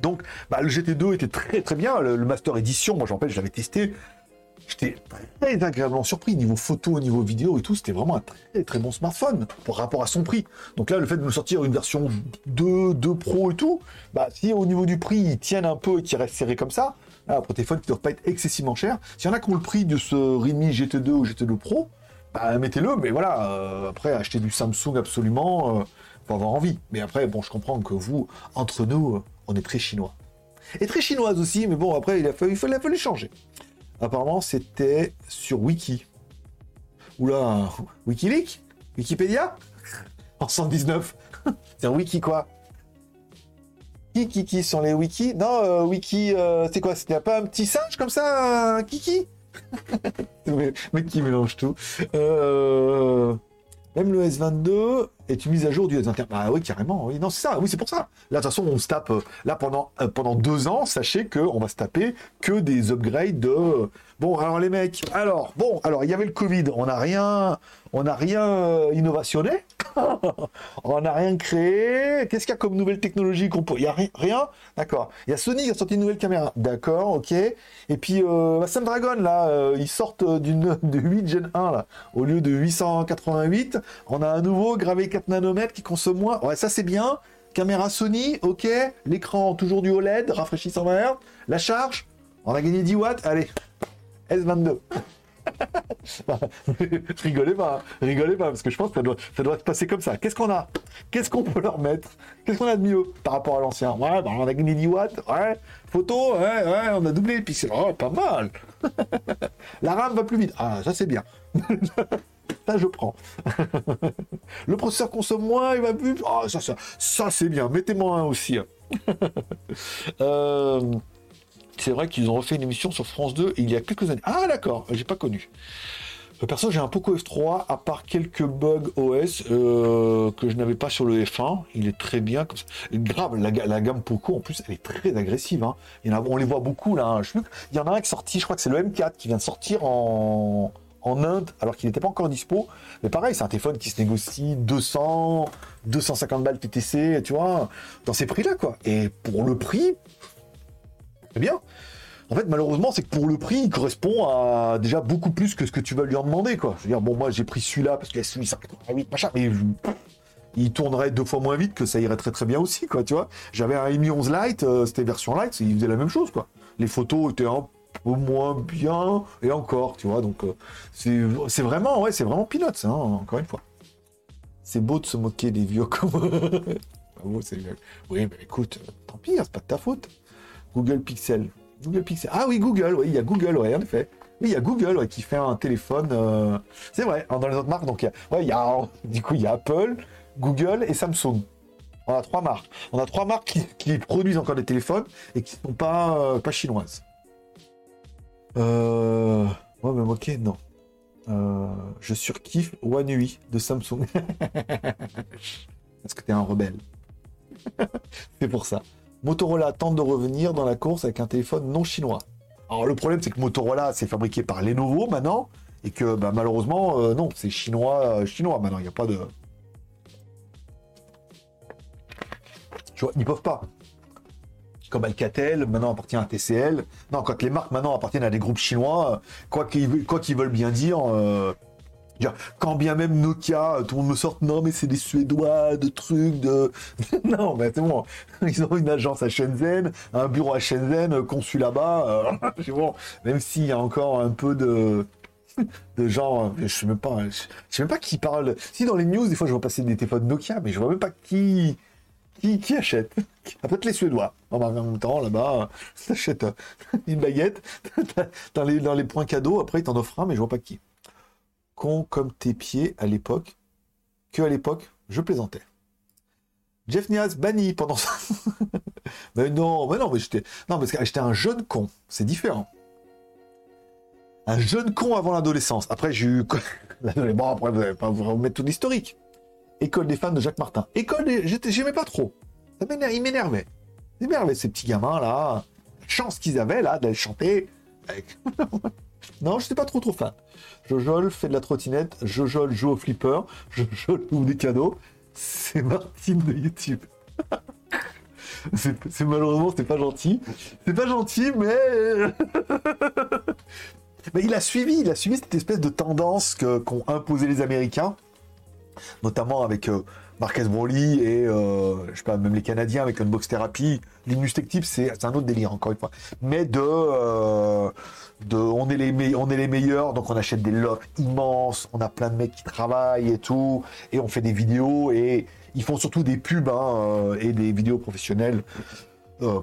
Donc, bah, le GT2 était très très bien, le, Master Edition, moi j'en rappelle, je l'avais testé, J'étais très agréablement surpris, niveau photo, niveau vidéo et tout, c'était vraiment un très très bon smartphone pour rapport à son prix. Donc là, le fait de nous sortir une version 2, 2 Pro et tout, bah si au niveau du prix, ils tiennent un peu et qu'ils restent serrés comme ça, là, pour téléphone qui ne doivent pas être excessivement cher, s'il y en a qui ont le prix de ce Realme GT2 ou GT2 Pro, bah mettez-le, mais voilà, euh, après, acheter du Samsung absolument, euh, avoir envie. Mais après, bon, je comprends que vous, entre nous, euh, on est très chinois. Et très chinoise aussi, mais bon, après, il a fallu, changer. Apparemment, c'était sur Wiki. Oula, *laughs* Wikileaks? Wikipédia? *laughs* En 119 *laughs* C'est un wiki quoi Qui, qui, sont les wikis Non, euh, wiki, euh, c'est quoi? C'était pas un petit singe comme ça kiki? Mais qui mélange tout? Euh, même le S22 est une mise à jour du S21. Ah oui, carrément. Oui, non, c'est ça. Oui, c'est pour ça. Là, de toute on se tape. euh, Là, pendant, euh, pendant deux ans, sachez qu'on va se taper que des upgrades de. Bon, alors les mecs. Alors, bon, alors il y avait le Covid. On n'a rien, on n'a rien euh, innovationné. *laughs* on n'a rien créé. Qu'est-ce qu'il y a comme nouvelle technologie qu'on peut Il y a ri- rien? D'accord. Il y a Sony qui a sorti une nouvelle caméra. D'accord, ok. Et puis euh, bah, Snapdragon là, euh, ils sortent d'une *laughs* de 8 Gen 1 là, au lieu de 888. On a un nouveau gravé 4 nanomètres qui consomme moins. Ouais, ça c'est bien. Caméra Sony, ok. L'écran toujours du OLED, rafraîchi 120 Hz. La charge, on a gagné 10 watts. Allez, S22. *laughs* rigolez pas, hein. rigolez pas, parce que je pense que ça doit, ça doit se passer comme ça. Qu'est-ce qu'on a? Qu'est-ce qu'on peut leur mettre? Qu'est-ce qu'on a de mieux par rapport à l'ancien? Ouais, bah, on a gagné 10 watts, ouais. Photo, ouais, ouais, on a doublé les pixels. Oh, pas mal. *laughs* La RAM va plus vite. Ah, ça c'est bien. *laughs* ça je prends. *laughs* Le processeur consomme moins, il va plus. Ah, ça, c'est bien. Mettez-moi un aussi. *laughs* Euh, c'est vrai qu'ils ont refait une émission sur France 2 il y a quelques années. Ah d'accord, j'ai pas connu. Euh, Perso, j'ai un Poco F3, à part quelques bugs OS euh, que je n'avais pas sur le F1. Il est très bien. Grave, la, ga- la gamme Poco, en plus, elle est très agressive. hein. On les voit beaucoup là. hein. Je il y en a un qui est sorti, je crois que c'est le M4 qui vient de sortir en, en Inde, alors qu'il n'était pas encore dispo. Mais pareil, c'est un téléphone qui se négocie 200, 250 balles TTC, tu vois, dans ces prix-là, quoi. Et pour le prix, c'est bien. En fait, malheureusement, c'est que pour le prix, il correspond à déjà beaucoup plus que ce que tu vas lui en demander, quoi. Je veux dire, bon, moi, j'ai pris celui-là parce que celui 188, machin, mais il tournerait deux fois moins vite que ça irait très très bien aussi, quoi, tu vois. J'avais un Mi 11 Lite, euh, c'était version Lite, il faisait la même chose, quoi. Les photos étaient un peu moins bien, et encore, tu vois, donc euh, c'est vraiment, ouais, c'est vraiment peanuts, hein, encore une fois. C'est beau de se moquer des vieux comme... *laughs* oui, mais écoute, tant pis, hein, c'est pas de ta faute. Google Pixel. Google Pixel. Ah oui, Google, oui, il y a Google, ouais, en effet. Oui, il y a Google qui fait un téléphone. Euh, c'est vrai, hein, dans les autres marques, donc il y a, *laughs* du coup, il y a Apple, Google et Samsung. On a trois marques. On a trois marques qui, produisent encore des téléphones et qui ne sont pas, euh, pas chinoises. Euh... Ouais, mais ok, non. Euh, je surkiffe One UI de Samsung. *laughs* Parce que t'es un rebelle. *laughs* c'est pour ça. Motorola tente de revenir dans la course avec un téléphone non chinois. Alors le problème c'est que Motorola c'est fabriqué par Lenovo maintenant et que bah, malheureusement euh, non c'est chinois chinois maintenant il n'y a pas de Tu vois, ils peuvent pas. Comme Alcatel, maintenant appartient à TCL. Non, quand les marques maintenant appartiennent à des groupes chinois, quoi qu'ils veulent bien dire, euh, quand bien même Nokia, tout le monde me sort, non mais c'est des Suédois, de trucs, de... *laughs* non, mais c'est bon. Ils ont une agence à Shenzhen, un bureau à Shenzhen, conçu là-bas. Euh, *laughs* bon, même s'il y a encore un peu de de gens, je sais même pas, je sais même pas qui parle. Si dans les news, des fois, je vois passer des téléphones Nokia, mais je vois même pas qui qui, achète Peut-être les Suédois. En même temps, là-bas, *laughs* t'achètes euh, une baguette *laughs* dans les, points cadeaux, après, ils t'en offrent un, mais je vois pas qui. Con comme tes pieds à l'époque, que à l'époque, je plaisantais. Jeff Nias banni pendant ça. *laughs* mais non, mais non, mais j'étais. Non, parce que j'étais un jeune con. C'est différent. Un jeune con avant l'adolescence. Après, j'ai eu. bon, après, vous n'allez vous remettre tout l'historique. École des fans de Jacques Martin. École des... J'aimais pas trop. Ça il m'énervait. Il m'énervait, ces petits gamins-là. Chance qu'ils avaient, là, d'aller chanter. *laughs* non, je suis pas trop trop fan. Jojol fait de la trottinette. Jojol joue au flipper. Jojol *laughs* ouvre des cadeaux. C'est Martine de YouTube. *laughs* c'est malheureusement, c'est pas gentil. C'est pas gentil, mais... mais il a suivi, il a suivi cette espèce de tendance qu'ont imposé les Américains notamment avec euh, Marquez Broly et euh, je sais pas même les Canadiens avec Unbox Therapy. Linus Tech Tips, c'est un autre délire encore une fois. Mais de euh, de on est les on est les meilleurs donc on achète des lots immenses, on a plein de mecs qui travaillent et tout et on fait des vidéos et ils font surtout des pubs hein, et des vidéos professionnelles.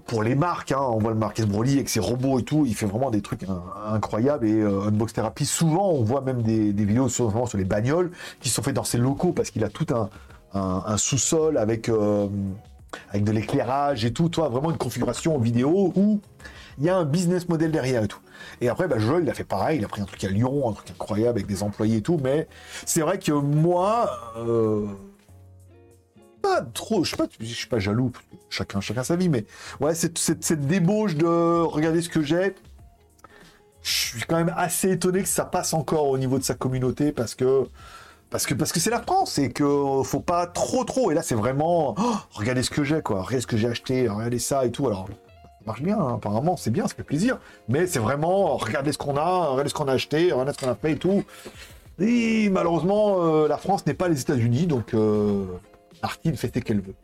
Pour les marques, hein. on voit le Marquez Broly avec ses robots et tout, il fait vraiment des trucs incroyables et Unbox Therapy, souvent on voit même des, vidéos sur, sur les bagnoles qui sont faites dans ses locaux parce qu'il a tout un, un, sous-sol avec, euh, avec de l'éclairage et tout, toi, vraiment une configuration vidéo où il y a un business model derrière et tout. Et après, bah, Joel, il a fait pareil, il a pris un truc à Lyon, un truc incroyable avec des employés et tout, mais c'est vrai que moi, euh, pas trop, je suis pas, suis pas jaloux, chacun, chacun sa vie, mais ouais, cette, cette, cette débauche de regarder ce que j'ai, je suis quand même assez étonné que ça passe encore au niveau de sa communauté parce que parce que parce que c'est la France et que faut pas trop trop. Et là c'est vraiment oh, regardez ce que j'ai quoi. Regardez ce que j'ai acheté regardez ça et tout. Alors ça marche bien hein, apparemment c'est bien ça fait plaisir. Mais c'est vraiment regardez ce qu'on a regardez ce qu'on a acheté regardez ce qu'on a fait et tout. Et malheureusement euh, la France n'est pas les États-Unis donc euh, Artine fait ce qu'elle veut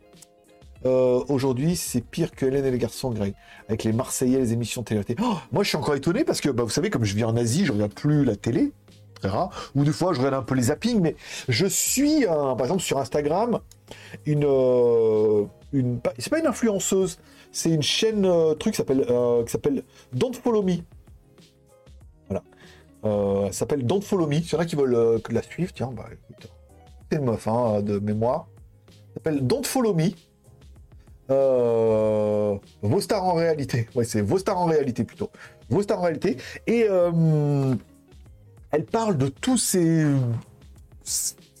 euh, aujourd'hui, c'est pire que Hélène et les garçons Grey, avec les Marseillais, les émissions télé. Oh, moi, je suis encore étonné parce que, bah, vous savez, comme je vis en Asie, je regarde plus la télé très rare. Ou des fois, je regarde un peu les zappings, mais je suis, par exemple, sur Instagram, une, euh, une c'est pas une influenceuse, c'est une chaîne euh, truc qui s'appelle qui s'appelle Don't Follow Me. Voilà. S'appelle Don't Follow Me. S'il y en a qui veulent la suivre, tiens, bah écoute, c'est une meuf hein, de mémoire. S'appelle Don't Follow Me. Euh, vos stars en réalité. Ouais, c'est vos stars en réalité plutôt. Vos stars en réalité. Et elle parle de tous ces,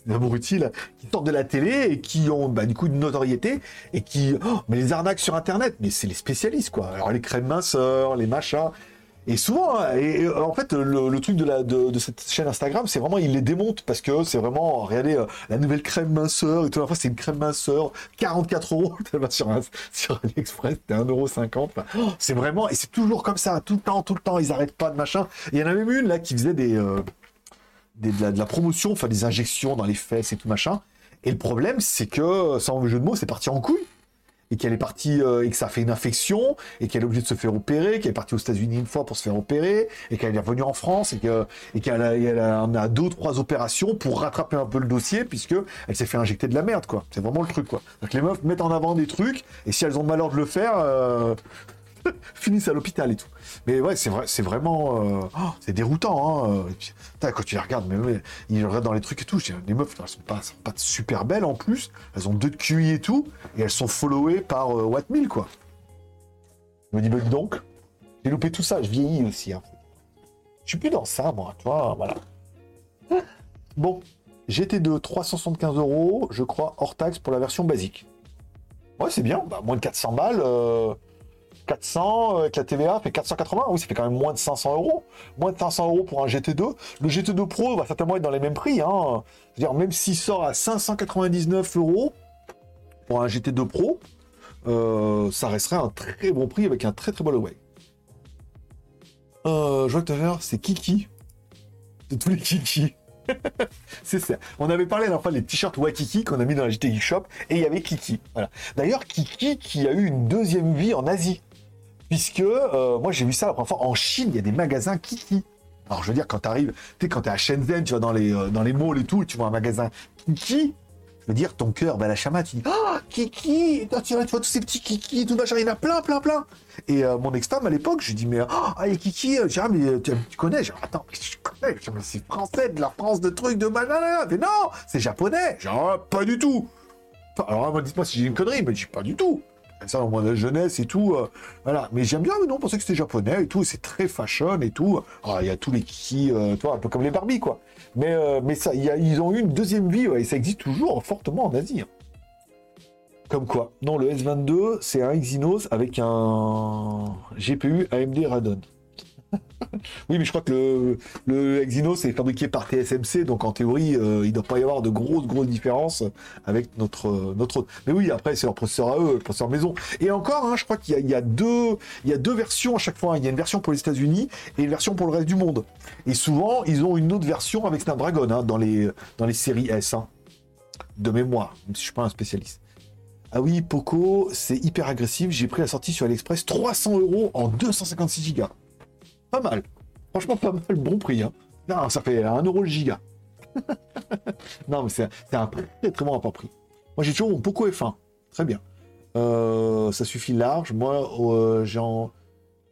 abrutis là, qui sortent de la télé et qui ont bah, du coup une notoriété et qui. Oh, mais les arnaques sur internet, mais c'est les spécialistes quoi. Alors les crèmes minceurs, les machins. Et souvent, hein, et, en fait, le, truc de, la, de, cette chaîne Instagram, c'est vraiment, il les démonte parce que c'est vraiment, regardez, euh, la nouvelle crème minceur et tout. La fois, c'est une crème minceur, 44 euros *laughs* sur, sur AliExpress, c'était 1,50€. c'est vraiment, et c'est toujours comme ça, tout le temps, tout le temps, ils arrêtent pas de machin. Il y en a même une là qui faisait des, euh, de, la, promotion, enfin des injections dans les fesses et tout machin. Et le problème, c'est que, sans jeu de mots, c'est parti en couille et qu'elle est partie euh, et que ça a fait une infection et qu'elle est obligée de se faire opérer, qu'elle est partie aux États-Unis une fois pour se faire opérer et qu'elle est revenue en France et que et qu'elle a, elle a, a, deux ou trois opérations pour rattraper un peu le dossier puisque elle s'est fait injecter de la merde quoi. C'est vraiment le truc quoi. Donc les meufs mettent en avant des trucs et si elles ont le malheur de le faire, euh, *laughs* finissent à l'hôpital et tout. Mais ouais, c'est vrai, c'est vraiment, euh, oh, c'est déroutant. Hein. quand tu les regardes, mais, ils regardent dans les trucs et tout. Les meufs, elles sont pas, sont pas super belles en plus. Elles ont deux de QI et tout, et elles sont followées par euh, quoi. Je me dis, bah, donc, j'ai loupé tout ça. Je vieillis aussi. Hein. Je suis plus dans ça, moi. Tu vois, voilà. *laughs* Bon, j'étais de 375 euros, je crois, hors taxe pour la version basique. Ouais, c'est bien. Bah, moins de 400 balles. Euh, 400, avec la TVA, fait 480. Oui, ça fait quand même moins de 500 euros. Moins de 500 euros pour un GT2. Le GT2 Pro va certainement être dans les mêmes prix. Hein. C'est-à-dire, même s'il sort à 599 euros pour un GT2 Pro, euh, ça resterait un très bon prix avec un très très bon away. Euh, je vois tout à l'heure, c'est Kiki. De tous les Kiki. *laughs* c'est ça. On avait parlé la fois des t-shirts Wakiki qu'on a mis dans la Geek Shop et il y avait Kiki. Voilà. D'ailleurs, Kiki qui a eu une deuxième vie en Asie puisque euh, moi j'ai vu ça la première fois en Chine, il y a des magasins Kiki. Alors je veux dire, quand tu arrives, tu sais, quand tu es à Shenzhen, tu vas dans les, euh, dans les malls et tout, tu vois un magasin Kiki, je veux dire, ton cœur, ben la chama, tu dis Ah, Kiki tu, vois, tous ces petits Kiki, tout machin, il y en a plein, plein, plein. Et euh, mon ex-femme à l'époque, je lui dis Mais ah, les Kiki, ah, mais tu, connais Genre, attends, je connais, c'est français, de la France, de trucs, de machin, mais non, c'est japonais. Genre, pas du tout. Alors, dites-moi si j'ai une connerie, mais je dis pas du tout ça au moins de jeunesse et tout. Euh, voilà. Mais j'aime bien, mais non, on pensait que c'était japonais et tout. C'est très fashion et tout. Ah, il y a tous les kiki, euh, toi, un peu comme les Barbie, quoi. Mais, euh, mais ça, y ils ont eu une deuxième vie et ça existe toujours fortement en Asie. Hein. Comme quoi Non, le S22, c'est un Exynos avec un GPU AMD Radeon. Oui, mais je crois que le, le Exynos est fabriqué par TSMC, donc en théorie, euh, il ne doit pas y avoir de grosses, grosses différences avec notre, notre Mais oui, après, c'est leur processeur à eux, le processeur maison. Et encore, hein, je crois qu'il y, a deux, versions à chaque fois. Il y a une version pour les États-Unis et une version pour le reste du monde. Et souvent, ils ont une autre version avec Snapdragon hein, dans, les, séries S, hein. de mémoire, même si je suis pas un spécialiste. Ah oui, Poco, c'est hyper agressif. J'ai pris la sortie sur AliExpress 300 euros en 256 Go. Pas mal. Franchement, pas mal. Bon prix. Hein. Ça fait 1 euro le giga. *laughs* non, mais c'est un très très bon rapport prix. Moi, j'ai toujours mon Poco F1. Très bien. Euh, ça suffit large. Moi, euh,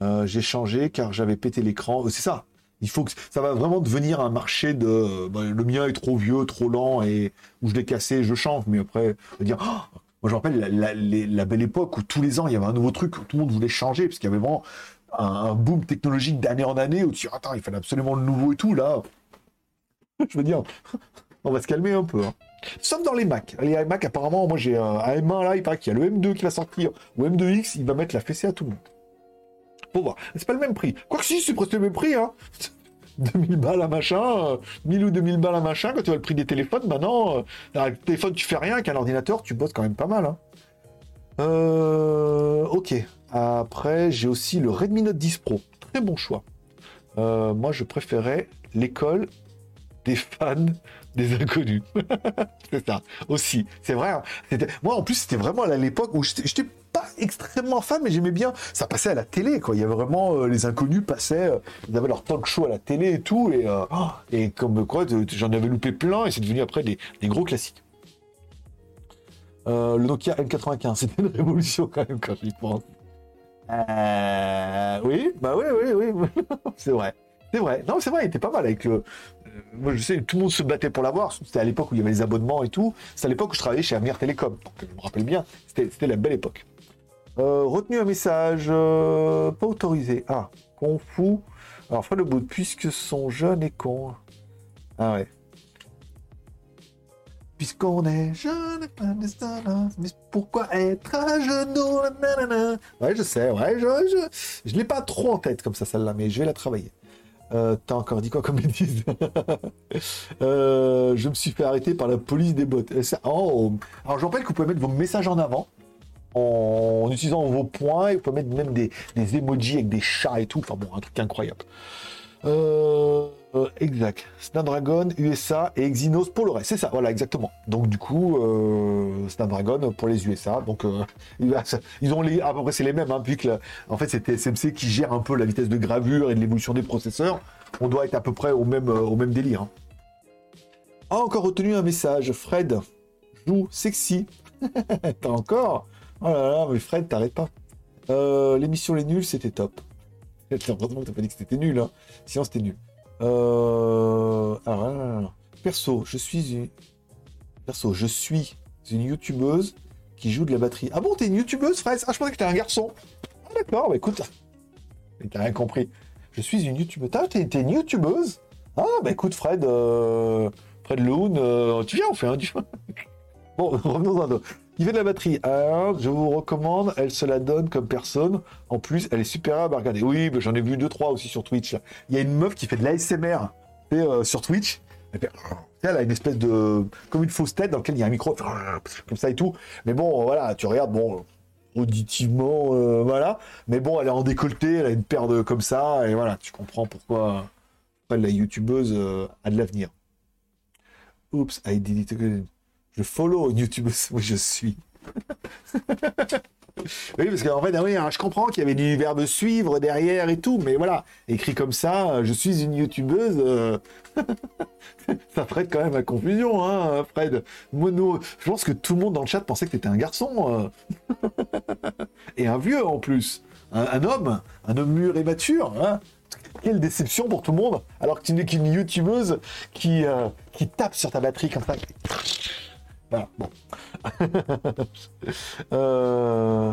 euh, j'ai changé car j'avais pété l'écran. C'est ça. Il faut que ça va vraiment devenir un marché de bah, le mien est trop vieux, trop lent et où je l'ai cassé, je change. Mais après, dire, oh moi je me rappelle la, la, belle époque où tous les ans il y avait un nouveau truc, tout le monde voulait changer parce qu'il y avait vraiment un, boom technologique d'année en année dis, attends, il fallait absolument le nouveau et tout, là. Je veux dire, *laughs* on va se calmer un peu. Hein. Sauf dans les Mac. Les Mac, apparemment, moi j'ai un, M1 là, il paraît qu'il y a le M2 qui va sortir, ou M2X, il va mettre la fessée à tout le monde. Faut voir. C'est pas le même prix. Quoique si, c'est presque le même prix, hein. *laughs* 2000 balles à machin, 1000 ou 2000 balles à machin, quand tu vois le prix des téléphones, maintenant, avec le téléphone, tu fais rien, avec un ordinateur, tu bosses quand même pas mal. Hein. Euh, ok. Après, j'ai aussi le Redmi Note 10 Pro. Très bon choix. Euh, moi, je préférais l'école des fans des inconnus. *laughs* c'est ça, aussi. C'est vrai. Hein. Moi, en plus, c'était vraiment à l'époque où j'étais pas extrêmement fan, mais j'aimais bien. Ça passait à la télé, quoi. Il y avait vraiment euh, les inconnus passaient, euh, ils avaient leur talk show à la télé et tout, et, oh, et comme quoi, j'en avais loupé plein, et c'est devenu après des, gros classiques. Le Nokia N95, *laughs* c'était une révolution quand même quand j'y pense. Euh, oui, bah oui, oui, oui. *laughs* c'est vrai. C'est vrai. Non, c'est vrai, il était pas mal avec le. Euh, moi, je sais, tout le monde se battait pour l'avoir. C'était à l'époque où il y avait les abonnements et tout. C'est à l'époque où je travaillais chez Amir Télécom. je me rappelle bien. C'était la belle époque. Euh, retenu un message pas autorisé. Ah, con fou. Alors, le bout, puisque son jeune est con. Ah ouais. Puisqu'on est jeune, mais pourquoi être à genoux Ouais, je sais, ouais, je, je, je l'ai pas trop en tête comme ça, celle-là, mais je vais la travailler. Euh, T'as encore dit quoi comme bêtise *laughs* euh, Je me suis fait arrêter par la police des bottes. Oh. Alors, je rappelle que vous pouvez mettre vos messages en avant en, utilisant vos points et vous pouvez mettre même des, des emojis avec des chats et tout. Enfin bon, un truc incroyable. Euh, exact. Snapdragon, USA et Exynos pour le reste. C'est ça, voilà, exactement. Donc du coup, euh, Snapdragon pour les USA. Donc euh, *laughs* ils ont les, à peu près c'est les mêmes, hein, que en fait c'est TSMC qui gère un peu la vitesse de gravure et de l'évolution des processeurs. On doit être à peu près au même, au même délire. Hein. Encore retenu un message. Fred joue sexy. *laughs* T'as encore? Oh là là, mais Fred, t'arrêtes pas. L'émission Les Nuls, c'était top. *laughs* Heureusement que t'as pas dit que c'était nul, hein. Sinon, c'était nul. Euh... Alors, Perso, je suis une... Perso, je suis une youtubeuse qui joue de la batterie. Ah bon, t'es une youtubeuse, Fred Ah, je pensais que t'étais un garçon. Ah, d'accord, bah écoute. *laughs* T'as rien compris. Je suis une youtubeuse. T'es une youtubeuse? Ah, bah écoute, Fred, euh... Fred Loon, euh... tu viens, on fait un du. *laughs* bon, *laughs* revenons à nous. Il fait de la batterie. Je vous recommande, elle se la donne comme personne. En plus, elle est super à regarder. Oui, j'en ai vu deux, trois aussi sur Twitch. Il y a une meuf qui fait de l'ASMR euh, sur Twitch. Elle, a une espèce de. comme une fausse tête dans laquelle il y a un micro, comme ça et tout. Mais bon, voilà, tu regardes, bon, auditivement, euh, voilà. Mais bon, elle est en décolleté, elle a une paire de comme ça, et voilà, tu comprends pourquoi, la youtubeuse euh, a de l'avenir. Oups, I did. Je follow YouTube, où je suis. *laughs* oui, parce qu'en fait, ah hein, je comprends qu'il y avait du verbe suivre derrière et tout, mais voilà, écrit comme ça, je suis une youtubeuse, euh, *laughs* ça prête quand même à confusion, hein, Fred. Mono, je pense que tout le monde dans le chat pensait que tu étais un garçon, euh. *laughs* et un vieux en plus, un, homme, un homme mûr et mature, hein. Quelle déception pour tout le monde, alors que tu n'es qu'une youtubeuse qui, euh, qui tape sur ta batterie comme ça. Voilà, bon. *laughs* euh...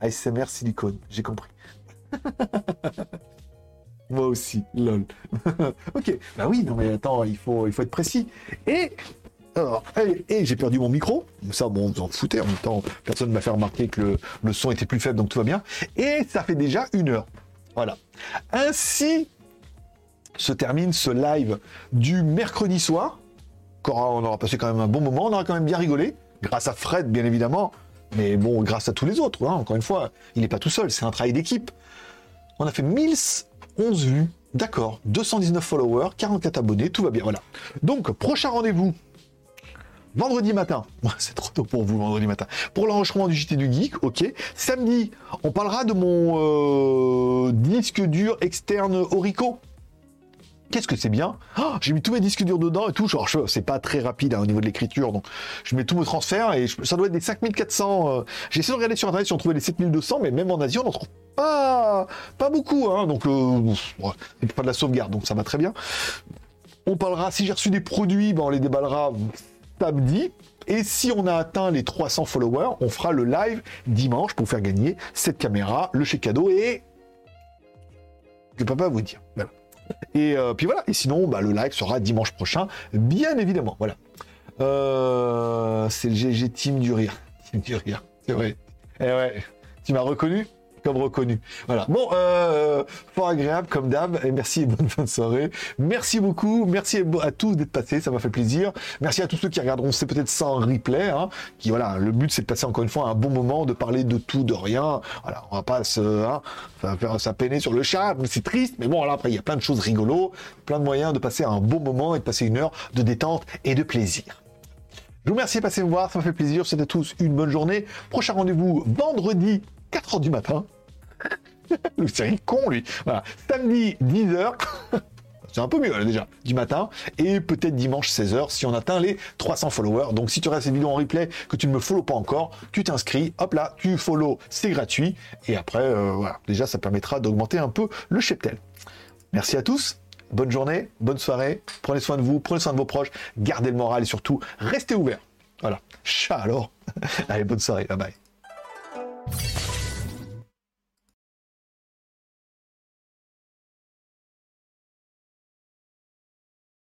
ASMR silicone, j'ai compris. *laughs* Moi aussi, lol. *laughs* ok, bah oui, non mais attends, il faut, être précis. Et j'ai perdu mon micro. Ça, bon, on s'en foutait. En même temps, personne ne m'a fait remarquer que le, son était plus faible, donc tout va bien. Et ça fait déjà une heure. Voilà. Ainsi se termine ce live du mercredi soir on aura passé quand même un bon moment, on aura quand même bien rigolé, grâce à Fred, bien évidemment, mais bon, grâce à tous les autres, hein, encore une fois, il n'est pas tout seul, c'est un travail d'équipe. On a fait 1011 vues, d'accord, 219 followers, 44 abonnés, tout va bien, voilà. Donc, prochain rendez-vous, vendredi matin, *laughs* c'est trop tôt pour vous, vendredi matin, pour l'enregistrement du JT du Geek, ok. Samedi, on parlera de mon euh, disque dur externe Orico, Qu'est-ce que c'est bien oh, J'ai mis tous mes disques durs dedans et tout. Genre, c'est pas très rapide hein, au niveau de l'écriture, donc je mets tous mes transferts et ça doit être des 5400. Euh, j'ai essayé de regarder sur internet si on trouvait les 7200, mais même en Asie, on n'en trouve pas, pas beaucoup. Hein, donc, euh, c'est pas de la sauvegarde, donc ça va très bien. On parlera, si j'ai reçu des produits, ben on les déballera samedi. Et si on a atteint les 300 followers, on fera le live dimanche pour faire gagner cette caméra, le chèque cadeau et. Je peux pas vous dire. Voilà. Et euh, puis voilà. Et sinon, bah, le live sera dimanche prochain, bien évidemment. Voilà. Euh, c'est le GG Team du rire. Team du rire. C'est vrai. Eh ouais. Tu m'as reconnu comme reconnu. Voilà. Bon, euh, fort agréable comme d'hab. Et merci et bonne *laughs* fin de soirée. Merci beaucoup. Merci à tous d'être passés. Ça m'a fait plaisir. Merci à tous ceux qui regarderont c'est peut-être sans replay. Hein, qui voilà, le but c'est de passer encore une fois un bon moment, de parler de tout, de rien. Voilà, on va pas se hein, faire sa peiner sur le chat. C'est triste, mais bon, après il y a plein de choses rigolos, plein de moyens de passer un bon moment et de passer une heure de détente et de plaisir. Je vous remercie de passer me voir, ça m'a fait plaisir. C'était tous une bonne journée. Prochain rendez-vous vendredi 4h du matin *laughs* c'est con, lui. Voilà. Samedi, 10h. *laughs* C'est un peu mieux déjà, du matin, et peut-être dimanche 16h si on atteint les 300 followers. Donc si tu regardes cette vidéo en replay, que tu ne me follow pas encore, tu t'inscris, hop là, tu follow, c'est gratuit, et après, euh, voilà, déjà ça permettra d'augmenter un peu le cheptel. Merci à tous, bonne journée, bonne soirée, prenez soin de vous, prenez soin de vos proches, gardez le moral et surtout, restez ouverts. Voilà, chat alors. *laughs* Allez, bonne soirée, bye bye.